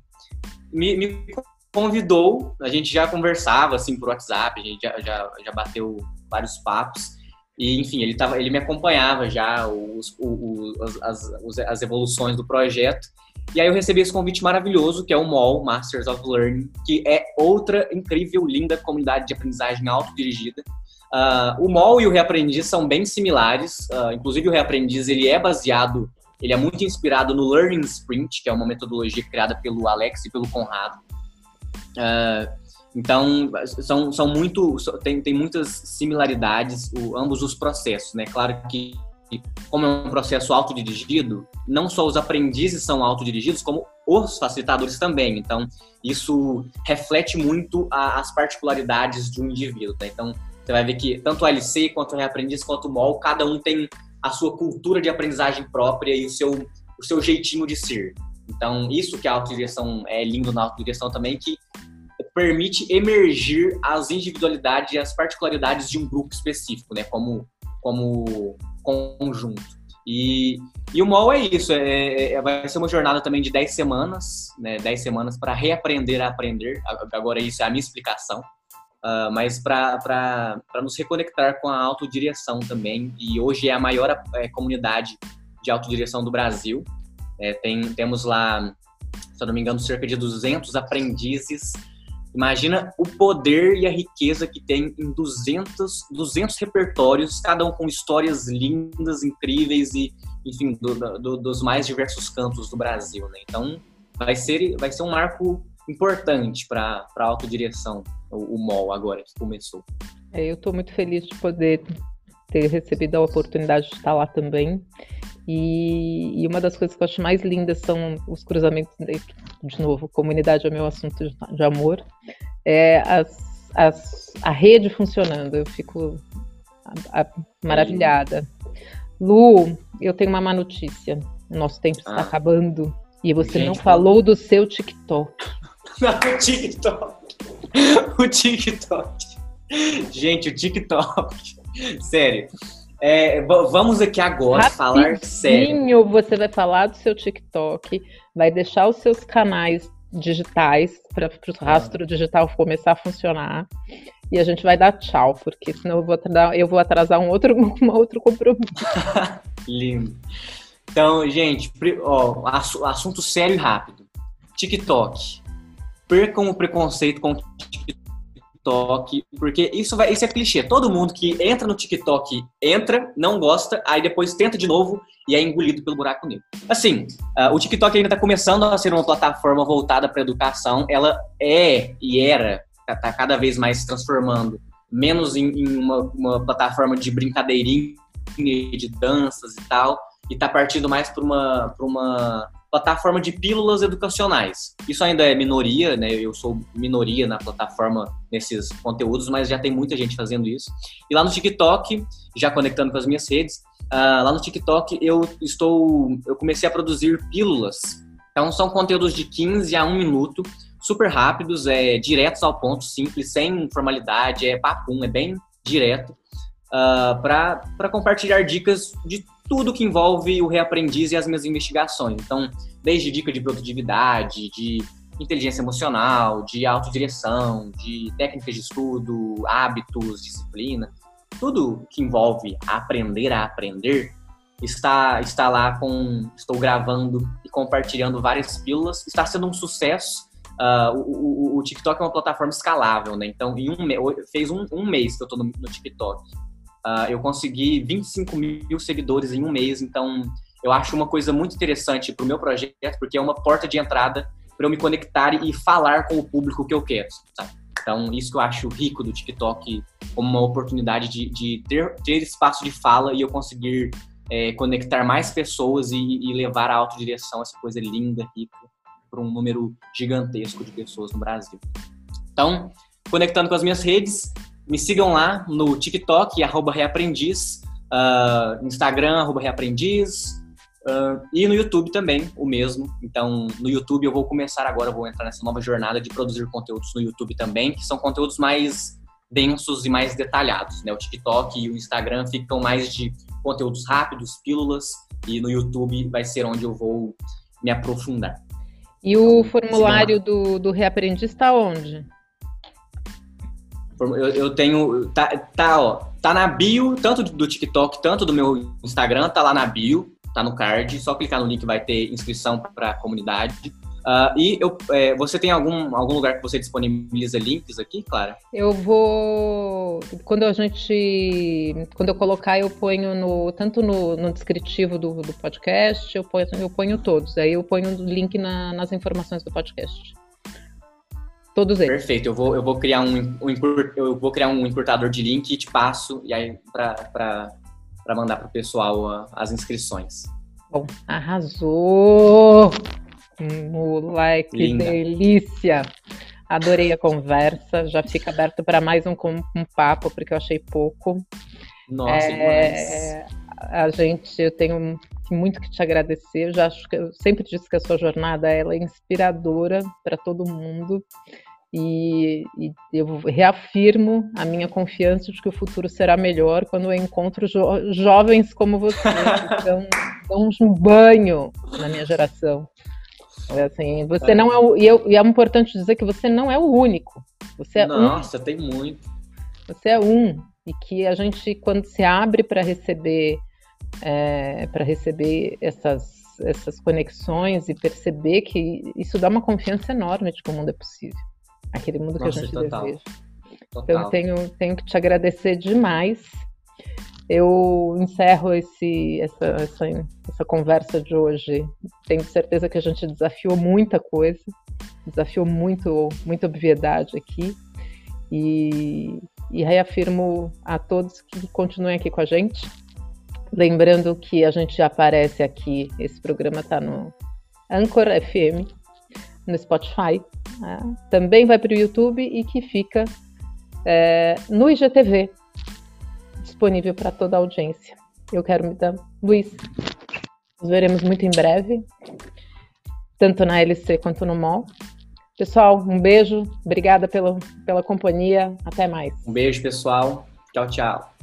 Me, me, convidou, a gente já conversava assim por WhatsApp, a gente já, já, já bateu vários papos, e, enfim, ele, tava, ele me acompanhava já, os, os, as, as evoluções do projeto. E aí eu recebi esse convite maravilhoso, que é o MOL, Masters of Learning, que é outra incrível, linda comunidade de aprendizagem autodirigida. Uh, o MOL e o Reaprendiz são bem similares, uh, inclusive o Reaprendiz ele é baseado, ele é muito inspirado no Learning Sprint, que é uma metodologia criada pelo Alex e pelo Conrado. Uh, então, são, são muito, tem, tem muitas similaridades, o, ambos os processos, né? Claro que, como é um processo autodirigido, não só os aprendizes são autodirigidos, como os facilitadores também. Então, isso reflete muito a, as particularidades de um indivíduo, né? Então, você vai ver que tanto o LC, quanto o Reaprendiz, quanto o MOL, cada um tem a sua cultura de aprendizagem própria e o seu, o seu jeitinho de ser. Então, isso que a autodireção é lindo na autodireção também, que permite emergir as individualidades e as particularidades de um grupo específico, né, como, como conjunto. E, e o MOL é isso, é, é, é vai ser uma jornada também de 10 semanas, né, 10 semanas para reaprender a aprender, agora isso é a minha explicação, uh, mas para nos reconectar com a autodireção também, e hoje é a maior é, comunidade de autodireção do Brasil, é, tem, temos lá, se eu não me engano, cerca de 200 aprendizes Imagina o poder e a riqueza que tem em 200, 200 repertórios, cada um com histórias lindas, incríveis e, enfim, do, do, dos mais diversos cantos do Brasil, né? Então, vai ser, vai ser um marco importante para a autodireção, o, o MOL agora que começou. É, eu estou muito feliz de poder ter recebido a oportunidade de estar lá também. E, e, uma das coisas que eu acho mais lindas são os cruzamentos, de, de novo, comunidade é meu assunto de, amor, é as, as, a rede funcionando. Eu fico a, a, maravilhada. Lu, eu tenho uma má notícia. Nosso tempo está ah. acabando e você Gente, não falou do seu TikTok. Não, o TikTok. O TikTok. Gente, o TikTok. Sério. É, vamos aqui agora Rapidinho, falar sério. Você vai falar do seu TikTok, vai deixar os seus canais digitais para o rastro digital começar a funcionar e a gente vai dar tchau, porque senão eu vou atrasar, eu vou atrasar um outro, um outro compromisso. Lindo. Então, gente, ó, assunto sério e rápido. TikTok. Percam o preconceito com o TikTok TikTok, porque isso vai, isso é clichê. Todo mundo que entra no TikTok entra, não gosta, aí depois tenta de novo e é engolido pelo buraco negro. Assim, uh, o TikTok ainda está começando a ser uma plataforma voltada para educação. Ela é e era, está tá cada vez mais se transformando, menos em, em uma, uma plataforma de brincadeirinha, de danças e tal, e está partindo mais para uma, uma plataforma de pílulas educacionais. Isso ainda é minoria, né? Eu sou minoria na plataforma nesses conteúdos, mas já tem muita gente fazendo isso. E lá no TikTok, já conectando com as minhas redes, uh, lá no TikTok eu estou, eu comecei a produzir pílulas. Então são conteúdos de 15 a 1 minuto, super rápidos, é diretos ao ponto, simples, sem formalidade, é papum, é bem direto, uh, ah, para compartilhar dicas de tudo que envolve o reaprendiz e as minhas investigações. Então, desde dica de produtividade, de inteligência emocional, de autodireção, de técnicas de estudo, hábitos, disciplina, tudo que envolve aprender a aprender está está lá com estou gravando e compartilhando várias pílulas. Está sendo um sucesso. Uh, o, o, o, TikTok é uma plataforma escalável, né? Então, em um fez um, um mês que eu estou no, no TikTok. Uh, eu consegui 25 mil seguidores em um mês, então eu acho uma coisa muito interessante para o meu projeto, porque é uma porta de entrada para eu me conectar e falar com o público que eu quero. Sabe? Então, isso que eu acho rico do TikTok, como uma oportunidade de, de ter, ter espaço de fala e eu conseguir é, conectar mais pessoas e, e levar a autodireção, essa coisa linda, rica, para um número gigantesco de pessoas no Brasil. Então, conectando com as minhas redes, me sigam lá no TikTok, arroba Reaprendiz, uh, Instagram, arroba Reaprendiz, uh, e no YouTube também, o mesmo. Então, no YouTube eu vou começar agora, vou entrar nessa nova jornada de produzir conteúdos no YouTube também, que são conteúdos mais densos e mais detalhados. Né? O TikTok e o Instagram ficam mais de conteúdos rápidos, pílulas, e no YouTube vai ser onde eu vou me aprofundar. E o então, formulário do, do Reaprendiz está onde? Eu, eu tenho. Tá, tá, ó, tá na bio, tanto do TikTok, tanto do meu Instagram, tá lá na bio, tá no card. Só clicar no link vai ter inscrição para a comunidade. Uh, e eu, é, você tem algum, algum lugar que você disponibiliza links aqui, Clara? Eu vou. Quando a gente. Quando eu colocar, eu ponho no. Tanto no, no descritivo do, do podcast, eu ponho, eu ponho todos. Aí eu ponho o link na, nas informações do podcast. Todos eles. Perfeito. Eu vou, eu vou criar um, um eu vou criar um importador de link e te passo e aí para mandar para o pessoal as inscrições. Bom, arrasou! Moleque, que delícia! Adorei a conversa. Já fica aberto para mais um, um papo, porque eu achei pouco. Nossa, é, A gente, eu tenho muito que te agradecer. Eu já acho que eu sempre disse que a sua jornada ela é inspiradora para todo mundo. E, e, eu reafirmo a minha confiança de que o futuro será melhor quando eu encontro jo jovens como você, que dão, dão um banho na minha geração. É assim, você é. não é o, e, eu, e, é importante dizer que você não é o único. Você é Nossa, um, tem muito. Você é um e que a gente quando se abre para receber é, para receber essas essas conexões e perceber que isso dá uma confiança enorme de que o mundo é possível aquele mundo Nossa, que a gente total. deseja. Total. Então, eu tenho, tenho que te agradecer demais. Eu encerro esse, essa, essa, essa conversa de hoje. Tenho certeza que a gente desafiou muita coisa, desafiou muito, muita obviedade aqui. E, e reafirmo a todos que continuem aqui com a gente. Lembrando que a gente aparece aqui, esse programa está no Anchor FM, no Spotify, né? também vai para o YouTube e que fica é, no IGTV, disponível para toda a audiência. Eu quero me dar. Luiz, nos veremos muito em breve, tanto na LC quanto no MOL. Pessoal, um beijo, obrigada pela, pela companhia, até mais. Um beijo, pessoal. Tchau, tchau.